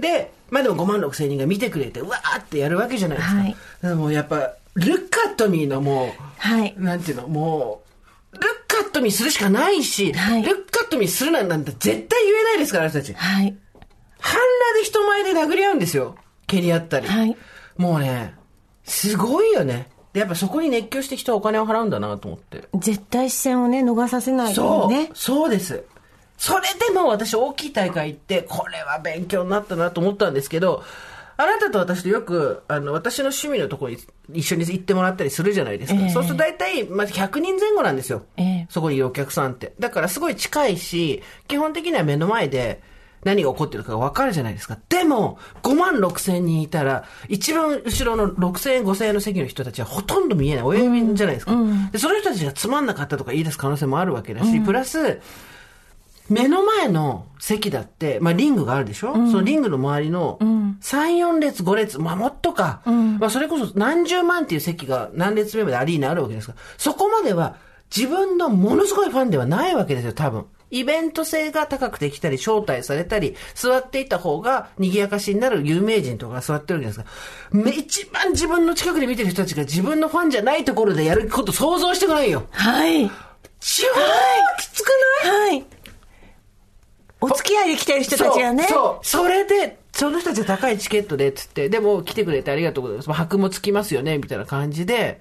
で、まあでも5万6千人が見てくれて、うわーってやるわけじゃないですか。
はい
でもやっぱ、ルッカットミーのもう、
はい
なんていうの、もう、ルッカットミーするしかないし、
はい
ルッカットミーするなんて絶対言えないですから、私たち。
はい
半裸で人前で殴り合うんですよ。蹴り合ったり。
はい
もうね、すごいよね。で、やっぱそこに熱狂して人はお金を払うんだなと思って。
絶対視線をね逃させない
そう、
よね
そうです。それでも私大きい大会行って、これは勉強になったなと思ったんですけど、あなたと私とよく、あの、私の趣味のところに一緒に行ってもらったりするじゃないですか。
ええ
そうすると大体、まず100人前後なんですよ。
ええ
そこにいるお客さんって。だからすごい近いし、基本的には目の前で何が起こってるかが分かるじゃないですか。でも、5万6千人いたら、一番後ろの6千円、5千円の席の人たちはほとんど見えない。親指じゃないですか。で、その人たちがつまんなかったとか言い出す可能性もあるわけだし、プラス、目の前の席だって、まあリングがあるでしょ、そのリングの周りの3、4列、5列、まあもっとか、まあそれこそ何十万っていう席が何列目までアリーナあるわけですから、そこまでは自分のものすごいファンではないわけですよ、多分。イベント性が高くできたり、招待されたり、座っていた方が賑やかしになる有名人とかが座ってるわけですから、め一番自分の近くで見てる人たちが自分のファンじゃないところでやること想像してこないよ。
はい
超きつくない？
はいお付き合いで来てる人たちがね
そうそれで、その人たちは高いチケットで、つって、でも来てくれてありがとうございます。箔もつきますよね、みたいな感じで、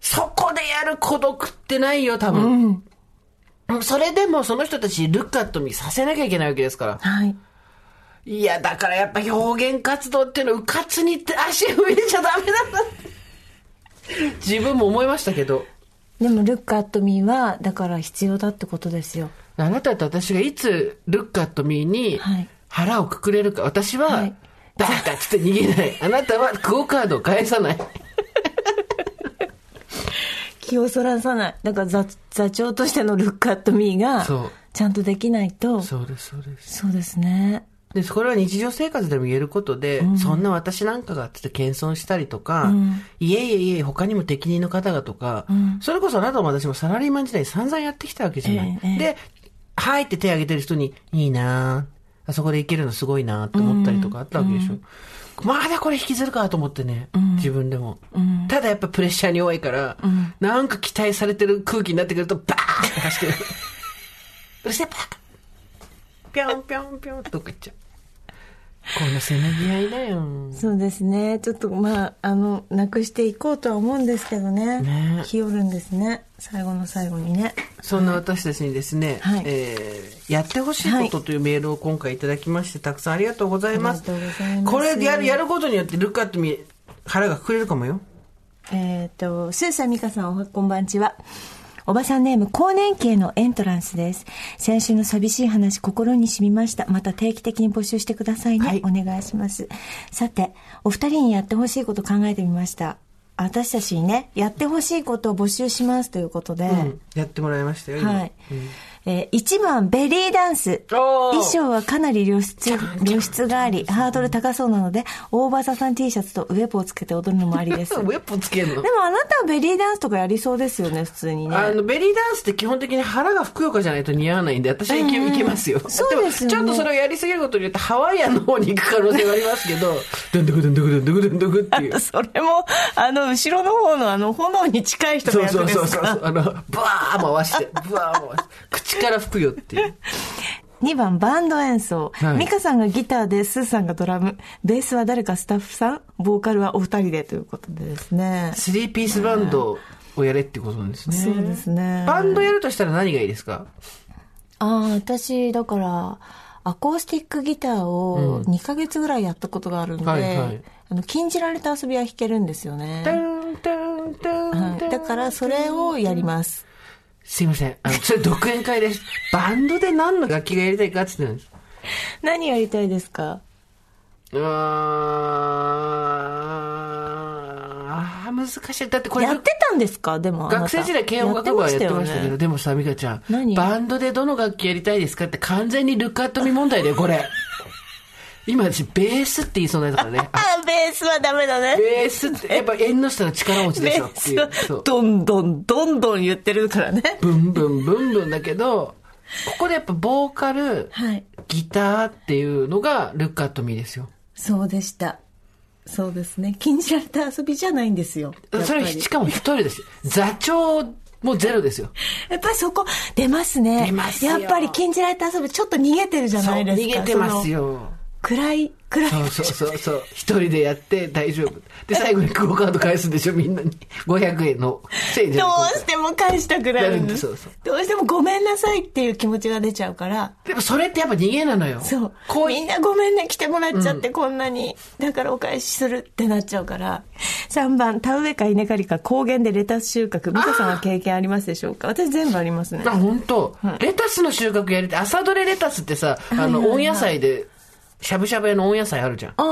そこでやる孤独ってないよ、多分。それでもその人たちにルックアットミーさせなきゃいけないわけですから。
はい
いや、だからやっぱ表現活動っていうのは、うかつにって足踏みちゃダメだな。自分も思いましたけど。
でもルックアットミーはだから必要だってことですよ
あなたと私がいつ、ルックアットミーに
はい
腹をくくれるか。私は、
はい
バカっつって逃げない。あなたはクオカードを返さない。
気をそらさない。だから座座長としてのルックアットミーがちゃんとできないと。
そうです、そうです。
そうですね。
で、これは日常生活でも言えることで、そんな私なんかがってって謙遜したりとか、
うん
いえいえいえ、他にも適任の方がとか、
ん
それこそあなたも私もサラリーマン時代散々やってきたわけじゃない。
え
で、はいって手挙げてる人に、いいなぁあそこでいけるのすごいなぁって思ったりとかあったわけでしょ。まだこれ引きずるかと思ってね、自分でも、ただやっぱプレッシャーに弱いから、なんか期待されてる空気になってくると、バーンって走ってくる。うるせえバカぴょんぴょんぴょんっか行っちゃう。このせめぎ合いだよ。
そうですね。ちょっとまあ、あの、なくしていこうとは思うんですけどね。
ね
日和るんですね。最後の最後にね。
そんな私たちにですね、
はい
えーやってほしいことというメールを今回いただきまして、たくさんありがとうございます。
ありがとうございます
これでやる、やることによって、ルックアットミ腹がくくれるかもよ。
えっ、と、スーサミカさん、おはこんばんちは。おばさんネーム、更年期へのエントランスです。先週の寂しい話、心に染みました。また定期的に募集してくださいね。
はい
お願いします。さて、お二人にやってほしいこと考えてみました。私たちにね、やってほしいことを募集しますということで、
うん。やってもらいましたよ、今
はい。えー、1番、ベリーダンス。衣装はかなり露出、露出があり、ハードル高そうなので、オーバーサさん T シャツとウエポをつけて踊るのもありです。
ウェポつけるの？
でもあなたはベリーダンスとかやりそうですよね、普通にね。
あの、ベリーダンスって基本的に腹がふくよかじゃないと似合わないんで、私はいけ,、ますよ。
そうですよね
もちょっとそれをやりすぎることによって、ハワイアンの方に行く可能性はありますけど、ドゥンドゥクドゥンドゥクドゥンドゥクドゥンドゥクっていう。
それも、あの、後ろの方のあの、炎に近い人
そう
の役
そうそうそう。
ですか。
あの、ブワー回して、ブワー回して、口から吹くよっていう。
2番、バンド演奏。
はい
ミカさんがギターで、スーさんがドラム。ベースは誰かスタッフさんボーカルはお二人でということでですね。
スリーピースバンドをやれってことなんですね。
そうですね。
バンドやるとしたら何がいいですか？
ああ、私、だから、アコースティックギターを2ヶ月ぐらいやったことがあるんで、
はいはい
あの、禁じられた遊びは弾けるんですよね。はい、だから、それをやります。
すいません。あの、それ独演会です。バンドで何の楽器がやりたいかって言ってるんです。
何やりたいですか？
あー難しい。だってこれ、
やってたんですか？でも。
学生時代軽音楽部はやってましたけど、
ね
でもさ、美香ちゃん。
何？
バンドでどの楽器やりたいですかって完全にルックアットミ問題だよ、これ。今私、ベースって言いそうなやつからね。
ベースはダメだね。
ベースって、やっぱ縁の下の力持ちで
ベ
しょっていう
ース
う。
どんどん、どんどん言ってるからね。
ブンブンブンブンだけど、ここでやっぱボーカル、
はい。
ギターっていうのがルックアットミですよ。
そうでした。そうですね。禁じられた遊びじゃないんですよ。
それしかも一人ですよ。座長もゼロですよ。
やっぱりそこ出ますね。
出ますよ
やっぱり禁じられた遊びちょっと逃げてるじゃないですか。
逃げてます。よ。
暗い、暗い。
そうそうそうそう。一人でやって大丈夫。で、最後にクオカード返すんでしょ、みんなに。500円の。1000円じゃ
ど
う
しても返したくなるんです。
そうそう
どうしてもごめんなさいっていう気持ちが出ちゃうから。
でもそれってやっぱ逃げなのよ。
そう。
こうい
みんなごめんね、来てもらっちゃって、こんなに。だからお返しするってなっちゃうから。3番、田植えか稲刈りか高原でレタス収穫。美香さんは経験ありますでしょうか？私全部ありますね。
あ、本当、レタスの収穫やりたい。朝どれレタスってさ、あの、温野菜で、しゃぶしゃぶ屋の温野菜あるじゃん。
あ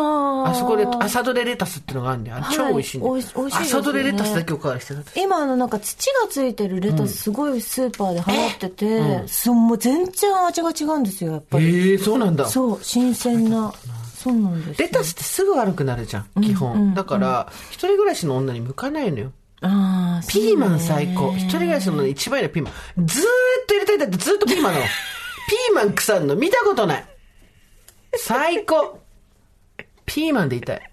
ー
あそこで朝どれレタスってのがあるんだよ。
はい
超美味しいんだよ。
おいし美味しいね
朝どれレタスだけおかわりしてた。
今あのなんか土がついてるレタスすごいスーパーで流行ってて、そうもう全然味が違うんですよ、やっぱり。
ええそうなんだ。
そう、新鮮な。そうなんです。
レタスってすぐ悪くなるじゃん、基本。だから、一人暮らしの女に向かないのよ。
ああ、
ピーマン最高。一人暮らしの一番いいのはピーマン。ずーっと入れたいんだってずーっとピーマンなの。ピーマン腐んの見たことない。最高。ピーマンでいたい。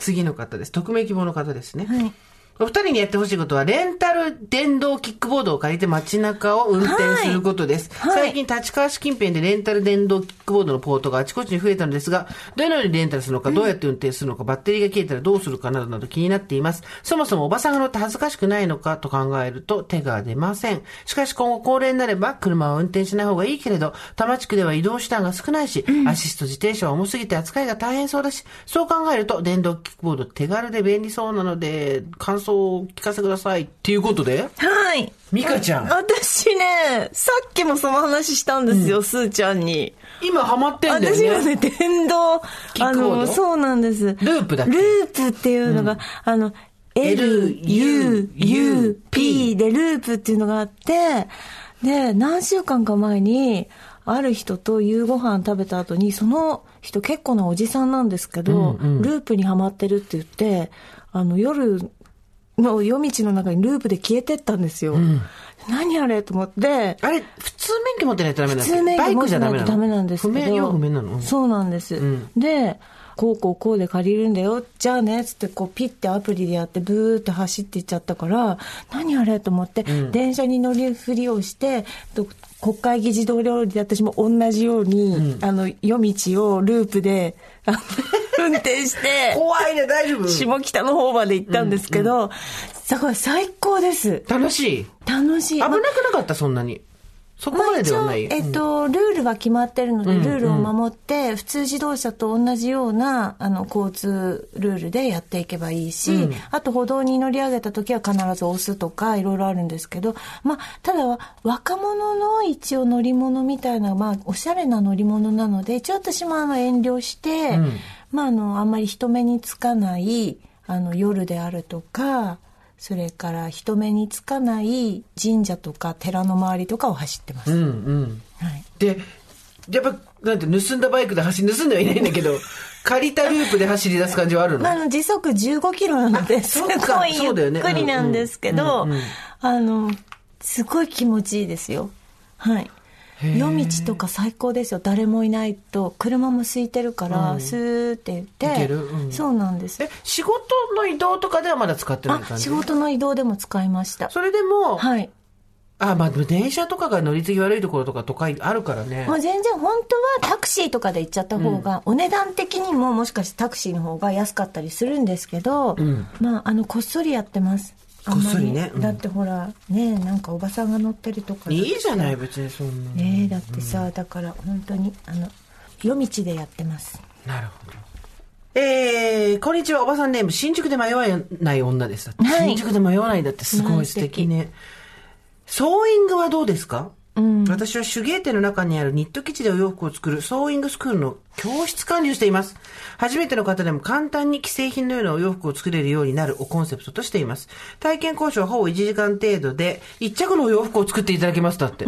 次の方です。匿名希望の方ですね。
はい。
お二人にやってほしいことは、レンタル電動キックボードを借りて街中を運転することです。
はい
最近、立川市近辺でレンタル電動キックボードのポートがあちこちに増えたのですが、どのようにレンタルするのか、どうやって運転するのか、バッテリーが切れたらどうするかなどなど気になっています。そもそもおばさんが乗って恥ずかしくないのかと考えると手が出ません。しかし今後高齢になれば車は運転しない方がいいけれど、多摩地区では移動手段が少ないし、アシスト自転車は重すぎて扱いが大変そうだし、そう考えると電動キックボード手軽で便利そうなので、感想想をお聞かせください。っていうことで、
はい。
ミカちゃん
私ね、さっきもその話したんですよ、スーちゃんに。
今ハマってんだよね。
私はね、電動、あの、そうなんです。ル
ープだっけ？
ループっていうのが、あの、L, U, U, P でループっていうのがあって、で、何週間か前に、ある人と夕ご飯食べた後に、その人結構なおじさんなんですけど、ループにはまってるって言って、あの、夜の夜道の中にループで消えてったんですよ。何あれと思って、
あれ、普通免許持ってないとダメなんだっけ？
普通免許持ってないとダメなんですけど。
不明、要不明なの？
そうなんです。で、こうこうこうで借りるんだよ。じゃあね、つってこうピッてアプリでやってブーって走っていっちゃったから、何あれ？と思って、電車に乗りふりをして、と国会議事堂料理で私も同じように、あの、夜道をループで、運転して、
怖いね、大丈夫？
下北の方まで行ったんですけど、すごい最高です。
楽しい？
楽しい。
危なくなかった、そんなに。そこまでではない。
まあ一応えっと、ルールは決まってるので、ルールを守って、普通自動車と同じような、あの、交通ルールでやっていけばいいし、あと歩道に乗り上げた時は必ず押すとか、いろいろあるんですけど、まあ、ただ、若者の一応乗り物みたいな、まあ、おしゃれな乗り物なので、一応私もあの、遠慮して、まあ、あの、あんまり人目につかない、あの、夜であるとか、それから人目につかない神社とか寺の周りとかを走ってます。
うんうん。
はい。
で、やっぱ、なんて、盗んだバイクで走り、盗んではいないんだけど、借りたループで走り出す感じはあるの？
まあ、時速15キロなので、すごいゆっくりなんですけど、あの、すごい気持ちいいですよ。はい。夜道とか最高ですよ。誰もいないと、車も空いてるから、スーって言って。
うん
そうなんです
え。、仕事の移動とかではまだ使ってない
あ、
感じ？
仕事の移動でも使いました。
それでも、
はい。
あ、まあ、電車とかが乗り継ぎ悪いところとか都会あるからね。
もう全然本当はタクシーとかで行っちゃった方が、お値段的にももしかしてタクシーの方が安かったりするんですけど、まああのこっそりやってます
こっそりねうん
だってほらねなんかおばさんが乗ってるとか
いいじゃない、別にそんなの。
ねだってさ、だから本当にあの夜道でやってます
なるほど。えー、こんにちは、おばさんネーム、新宿で迷わない女です。
はい
新宿で迷わないだってすごい素敵ね。ソーイングはどうですか？私は手芸店の中にあるニット生地でお洋服を作るソーイングスクールの教室管理をしています。初めての方でも簡単に既製品のようなお洋服を作れるようになるをコンセプトとしています。体験交渉はほぼ1時間程度で、1着のお洋服を作っていただけますだって。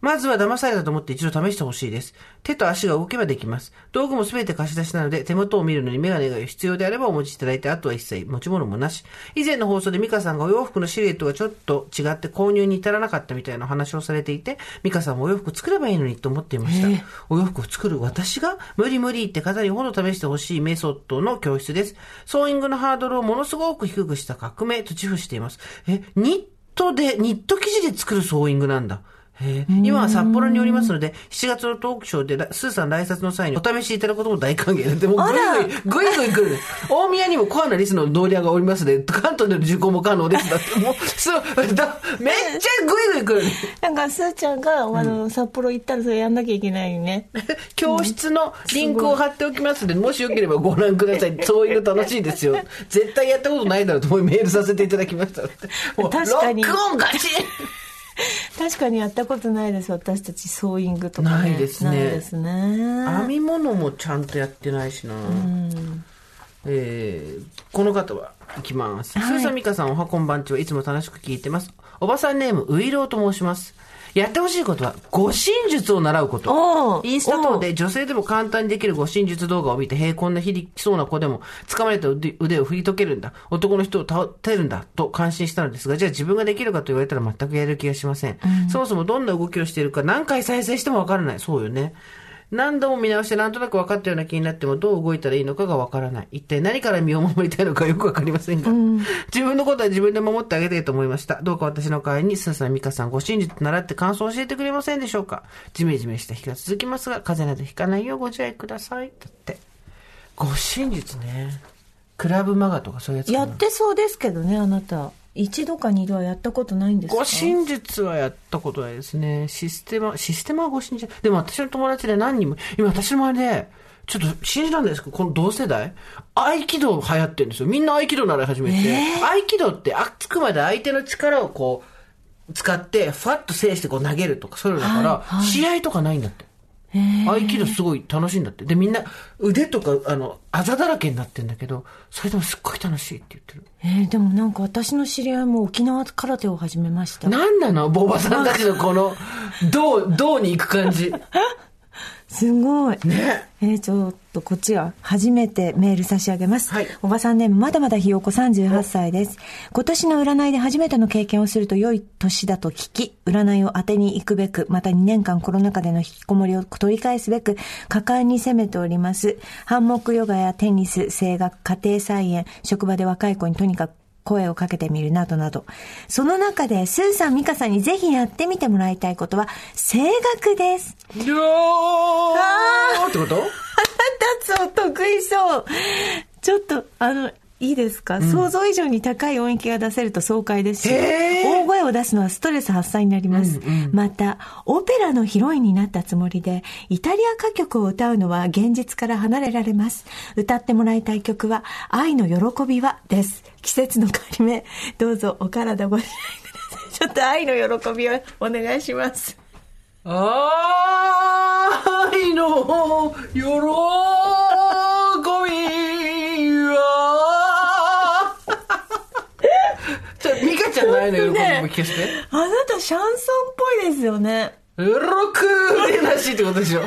まずは騙されたと思って一度試してほしいです。手と足が動けばできます。道具もすべて貸し出しなので、手元を見るのにメガネが必要であればお持ちいただいて、あとは一切持ち物もなし。以前の放送でミカさんがお洋服のシルエットがちょっと違って購入に至らなかったみたいなお話をされていて、ミカさんもお洋服作ればいいのにと思っていました。お洋服を作る私が無理無理って方にほど試してほしいメソッドの教室です。ソーイングのハードルをものすごく低くした革命と自負しています。え、ニットで、ニット生地で作るソーイングなんだ。今は札幌におりますので、7月のトークショーでラ、スーさん来札の際にお試しいただくことも大歓迎で、もうぐいぐい、ぐいぐい来る。大宮にもコアなリスの同僚がおりますので、関東での受講も可能です。だってもう、そう、だめっちゃぐいぐい来る。
なんかすーちゃんが、あの札幌行ったらそれやんなきゃいけないよね
教室のリンクを貼っておきますので、もしよければご覧ください。そういうの楽しいですよ。絶対やったことないだろうと思いメールさせていただきました。もう
確かに
ロックオンガチ
確かにやったことないです。私たちソーイングとか、ね、
ないですね。
ですね。
編み物もちゃんとやってないしな、えーこの方はいきます、スーさん美香さんおはこんばんちは。いつも楽しく聞いてます。おばさんネームウイローと申しますやってほしいことは、護身術を習うことインスタ等で女性でも簡単にできる護身術動画を見て、平こんな響きそうな子でも、掴まれた腕腕を振り解けるんだ。男の人を倒てるんだ。と感心したのですが、じゃあ自分ができるかと言われたら全くやれる気がしません。そもそもどんな動きをしているか何回再生してもわからない。そうよね。何度も見直してなんとなく分かったような気になってもどう動いたらいいのかが分からない。一体何から身を守りたいのかよく分かりませんが。自分のことは自分で守ってあげたいと思いました。どうか私の代わりに、スーさん、ミカさん、ご真実習って感想を教えてくれませんでしょうか。ジメジメした日が続きますが、風邪などひかないようご自愛ください。だって。ご真実ね。クラブマガとかそういうやつ
やってそうですけどねあなた一度か二度はやったことないんですか？
ご真実はやったことないですね。システマ、システマはご真実。でも私の友達で何人も、今私の周りで、ちょっと信じられないですけど、この同世代、合気道流行ってるんですよ。みんな合気道習い始めて。合気道ってあつくまで相手の力をこう、使って、ファッと制してこう投げるとか、そういうのだから、
はいはい
試合とかないんだって。合気道すごい楽しいんだって。で、みんな腕とか、あの、あざだらけになってんだけど、それでもすっごい楽しいって言ってる。
えーでもなんか私の知り合いも沖縄空手を始めました。
なんなの？ボバさんたちのこの、銅、銅に行く感じ。
すごい。
ね。
えーちょっとこっちは初めてメール差し上げます。
はい
おばさんネームまだまだひよこ38歳です。今年の占いで初めての経験をすると良い年だと聞き、占いを当てに行くべく、また2年間コロナ禍での引きこもりを取り返すべく、果敢に攻めております。ハンモックヨガやテニス、声楽、家庭菜園、職場で若い子にとにかく声をかけてみるなどなど。その中で、スーさん、ミカさんにぜひやってみてもらいたいことは、声楽です。
いやーってこと？
立つお得意そう。ちょっと、あの、いいですか、想像以上に高い音域が出せると爽快ですし、大声を出すのはストレス発散になります。また、オペラのヒロインになったつもりで、イタリア歌曲を歌うのは現実から離れられます。歌ってもらいたい曲は、愛の喜びはです。季節の変わり目、どうぞお体ご自愛ください。ちょっと愛の喜びをお願いします。
愛の喜びちょ、ミカちゃんの愛の喜びも聞かせて。
あなたシャンソンっぽいですよね。
喜びらしいってことでしょ。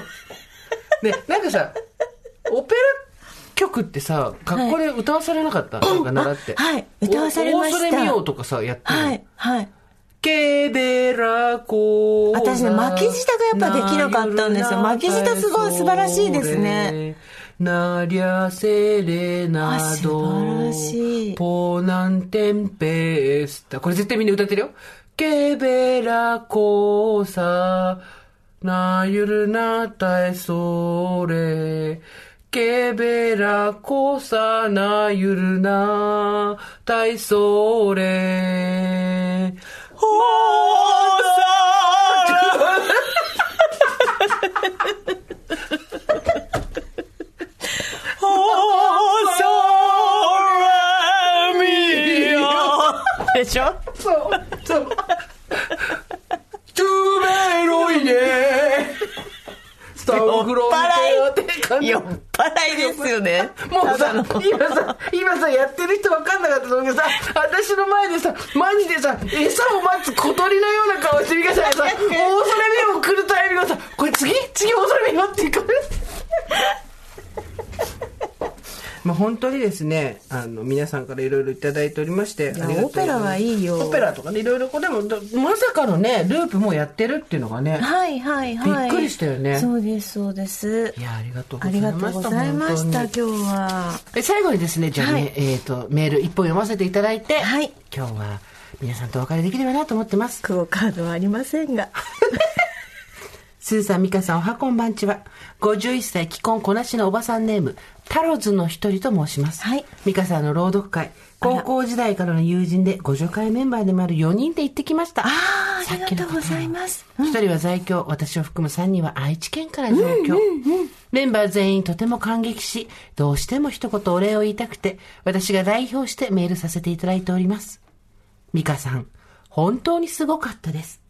ね、なんかさ、オペラ曲ってさ、学校で歌わされなかった、なんか習って。
あはい歌わされました
お恐れみようとかさ、やってるの？
はい、はい。
ケベラコ
私ね巻き舌がやっぱできなかったんですよ巻き舌すごい素晴らしいですね。
なりゃセレナド
晴らしい。
ポナンテンペス。タこれ絶対みんな歌ってるよ。ケベラコサなゆるなたえそれ。ケベラコサなゆるなたいそれ。ほー
でしょ？
そう、そう。トゥーメロイねスタッフロンテって感じ。
酔っ払いですよね。
もうさ今さ、今さ、やってる人分かんなかったと思うけどさ、私の前でさ、マジでさ、餌を待つ小鳥のような顔して、ミカさんがさ、大空見を来るタイミングがさ、これ次？次大空見よっていう顔まあ本当にですね、あの、皆さんからいろいろいただいておりまして、
や
ありがとうございます
オペラはいいよ
オペラとかね、いろいろでも、だまさかのね、ループもやってるっていうのがね、
はいはいはい。
びっくりしたよね
そうですそうです
い。や、ありがとうご
あ
ざいました。
りがとうございました、今日は。
え最後にですね、じゃあね、
はい
えっ、と、メール一本読ませていただいて、
はい
今日は皆さんとお別れできればなと思ってます。
クオカードはありませんが。
スーさん、ミカさん、おはこんばんちは。51歳、既婚こなしのおばさんネーム、タロズの一人と申します。
はい
ミカさんの朗読会、高校時代からの友人で、ご助会メンバーでもある4人で行ってきました。
ああ、ありがとうございます。
一人は在京、私を含む3人は愛知県から上京。メンバー全員とても感激し、どうしても一言お礼を言いたくて、私が代表してメールさせていただいております。ミカさん、本当にすごかったです。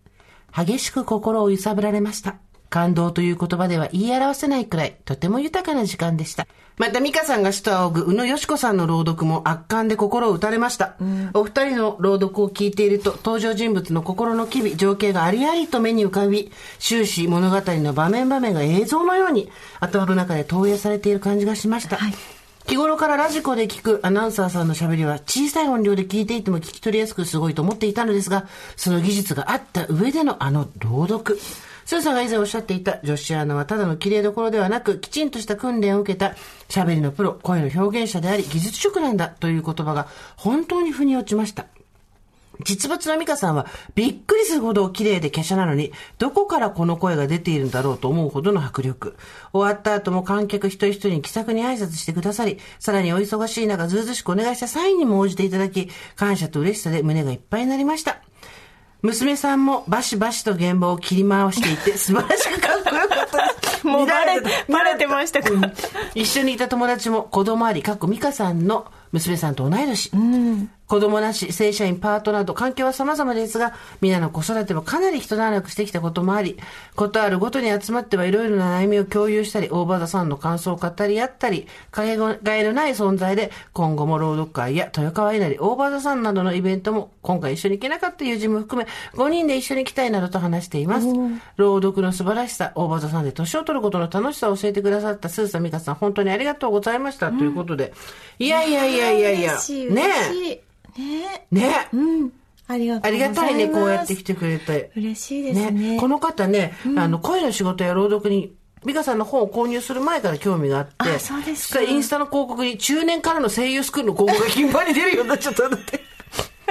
激しく心を揺さぶられました。感動という言葉では言い表せないくらい、とても豊かな時間でした。また、ミカさんが主と仰ぐ宇野よし子さんの朗読も圧巻で心を打たれました。お二人の朗読を聞いていると、登場人物の心の機微、情景がありありと目に浮かび、終始物語の場面場面が映像のように、頭の中で投影されている感じがしました。日頃からラジコで聞くアナウンサーさんの喋りは小さい音量で聞いていても聞き取りやすくすごいと思っていたのですが、その技術があった上でのあの朗読。スーさんが以前おっしゃっていた女子アナはただの綺麗どころではなく、きちんとした訓練を受けた喋りのプロ、声の表現者であり、技術職なんだという言葉が本当に腑に落ちました。実物の美香さんはびっくりするほど綺麗で華奢なのに、どこからこの声が出ているんだろうと思うほどの迫力。終わった後も観客一人一人に気さくに挨拶してくださり、さらにお忙しい中ずうずしくお願いした際にも応じていただき、感謝と嬉しさで胸がいっぱいになりました。娘さんもバシバシと現場を切り回していて 素晴らしくかっこよかったです。
もうバレバレてましたか。
一緒にいた友達も子供あり、かっこ美香さんの娘さんと同い年。子供なし、正社員、パートなど、環境は様々ですが、皆の子育てもかなり一段落してきたこともあり、ことあるごとに集まってはいろいろな悩みを共有したり、大場田さんの感想を語り合ったり、かけがえのない存在で、今後も朗読会や豊川稲荷、大場田さんなどのイベントも、今回一緒に行けなかった友人も含め、5人で一緒に行きたいなどと話しています。朗読の素晴らしさ、大場田さんで年を取ることの楽しさを教えてくださったスーサミカさん、本当にありがとうございました。ということで、いやいやいやいやいや、ね
嬉しいね
え、ねえ、
うん。ありがと
あ。りがたいね、こうやって来てくれて。
嬉しいですね。
この方ね、あの、声の仕事や朗読に、美香さんの本を購入する前から興味があって、
あそうです
インスタの広告に中年からの声優スクールの広告が頻繁に出るようになっちゃったんだって。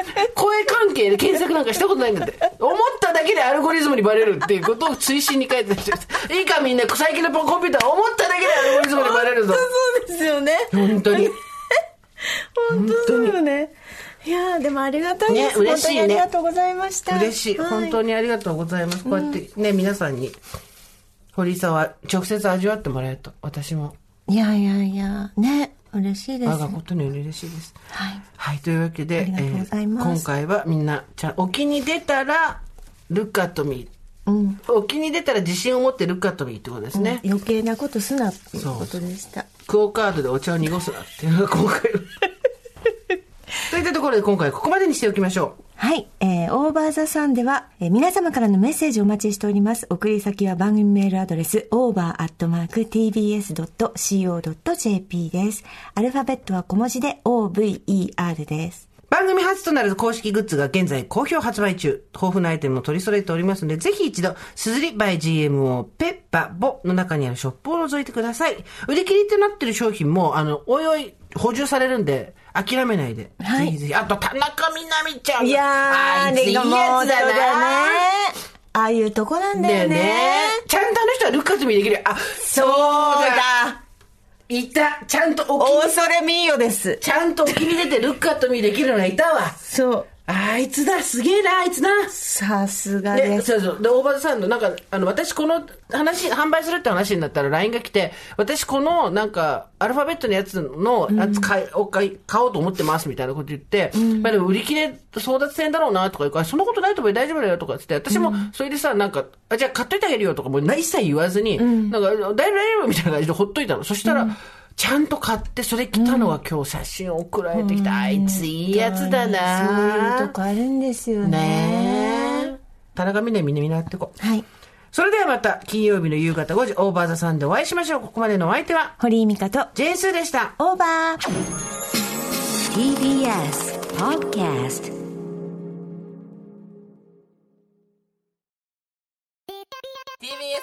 声関係で検索なんかしたことないんだって。思っただけでアルゴリズムにバレるっていうことを追伸に書いてたいいかみんな、最近のコンピューター思っただけでアルゴリズムにバレるぞ。
そうですよね。
本当に。
本当だよね。いやーでもありがたいです。
ね嬉しいね
本当にありがとうございました。
嬉しい。本当
に。
にありがとうございます。こうやってね、皆さんに、堀井さんは直接味わってもらえると、私も、
いやいやいや、ね、嬉しいです。
我がことに嬉しいです。
はい。
はい、というわけで、えー今回はみんな、ちゃん、沖に出たら、ルックアットミ
うん。
ー。沖に出たら自信を持ってルックアットミーってことですね。
余計なことすなっていうことでした。
クオカードでお茶を濁すなっていうのが今回の。といったところで今回ここまでにしておきましょう。
はい。えー、オーバーザさんでは、えー皆様からのメッセージをお待ちしております。送り先は番組メールアドレス、over.tbs.co.jp です。アルファベットは小文字で over です。
番組初となる公式グッズが現在好評発売中。豊富なアイテムも取り揃えておりますので、ぜひ一度、すずり by GMO ペッパボの中にあるショップを覗いてください。売り切りとなってる商品も、あの、おいおい補充されるんで、諦めないで。
はい
ぜひぜひ。あと、田中みなみちゃん。
いやー、
あいついいやつ
もう
だ。
ね。ああいうとこなんだ
だよ
よね。
ね。ちゃんとあの人はルッカスミできる。あ、そうだ。いた。ちゃんとお気に、
恐れみーよです。
ちゃんとお気に出てルッカットミーできるのがいたわ。
そう。
あいつだ。すげえな、あいつな。
さすが
で。そうそう。で、大場さんの、なんか、あの、私この話、販売するって話になったら LINE が来て、私この、なんか、アルファベットのやつの、やつ買い、お買い、買おうと思ってます、みたいなこと言って、まあでも売り切れ争奪戦だろうな、とか言うから、そんなことないと思うよ大丈夫だよ、とか言って、私も、それでさ、なんか、あ、じゃあ買っといてあげるよ、とか、もう一切言わずに、なんか、大丈夫、大丈夫、みたいな感じでほっといたの。そしたら、ちゃんと買って、それ来たのが今日写真送られてきた。あいついいやつだな
そういうとこあるんですよね。
ねえ。田中みなみんな見習ってこう。
はい。
それではまた金曜日の夕方5時オーバーザさんでお会いしましょう。ここまでのお相手は
堀井美香と、
ジェーンスーでした。
オーバー。
TBS Podcast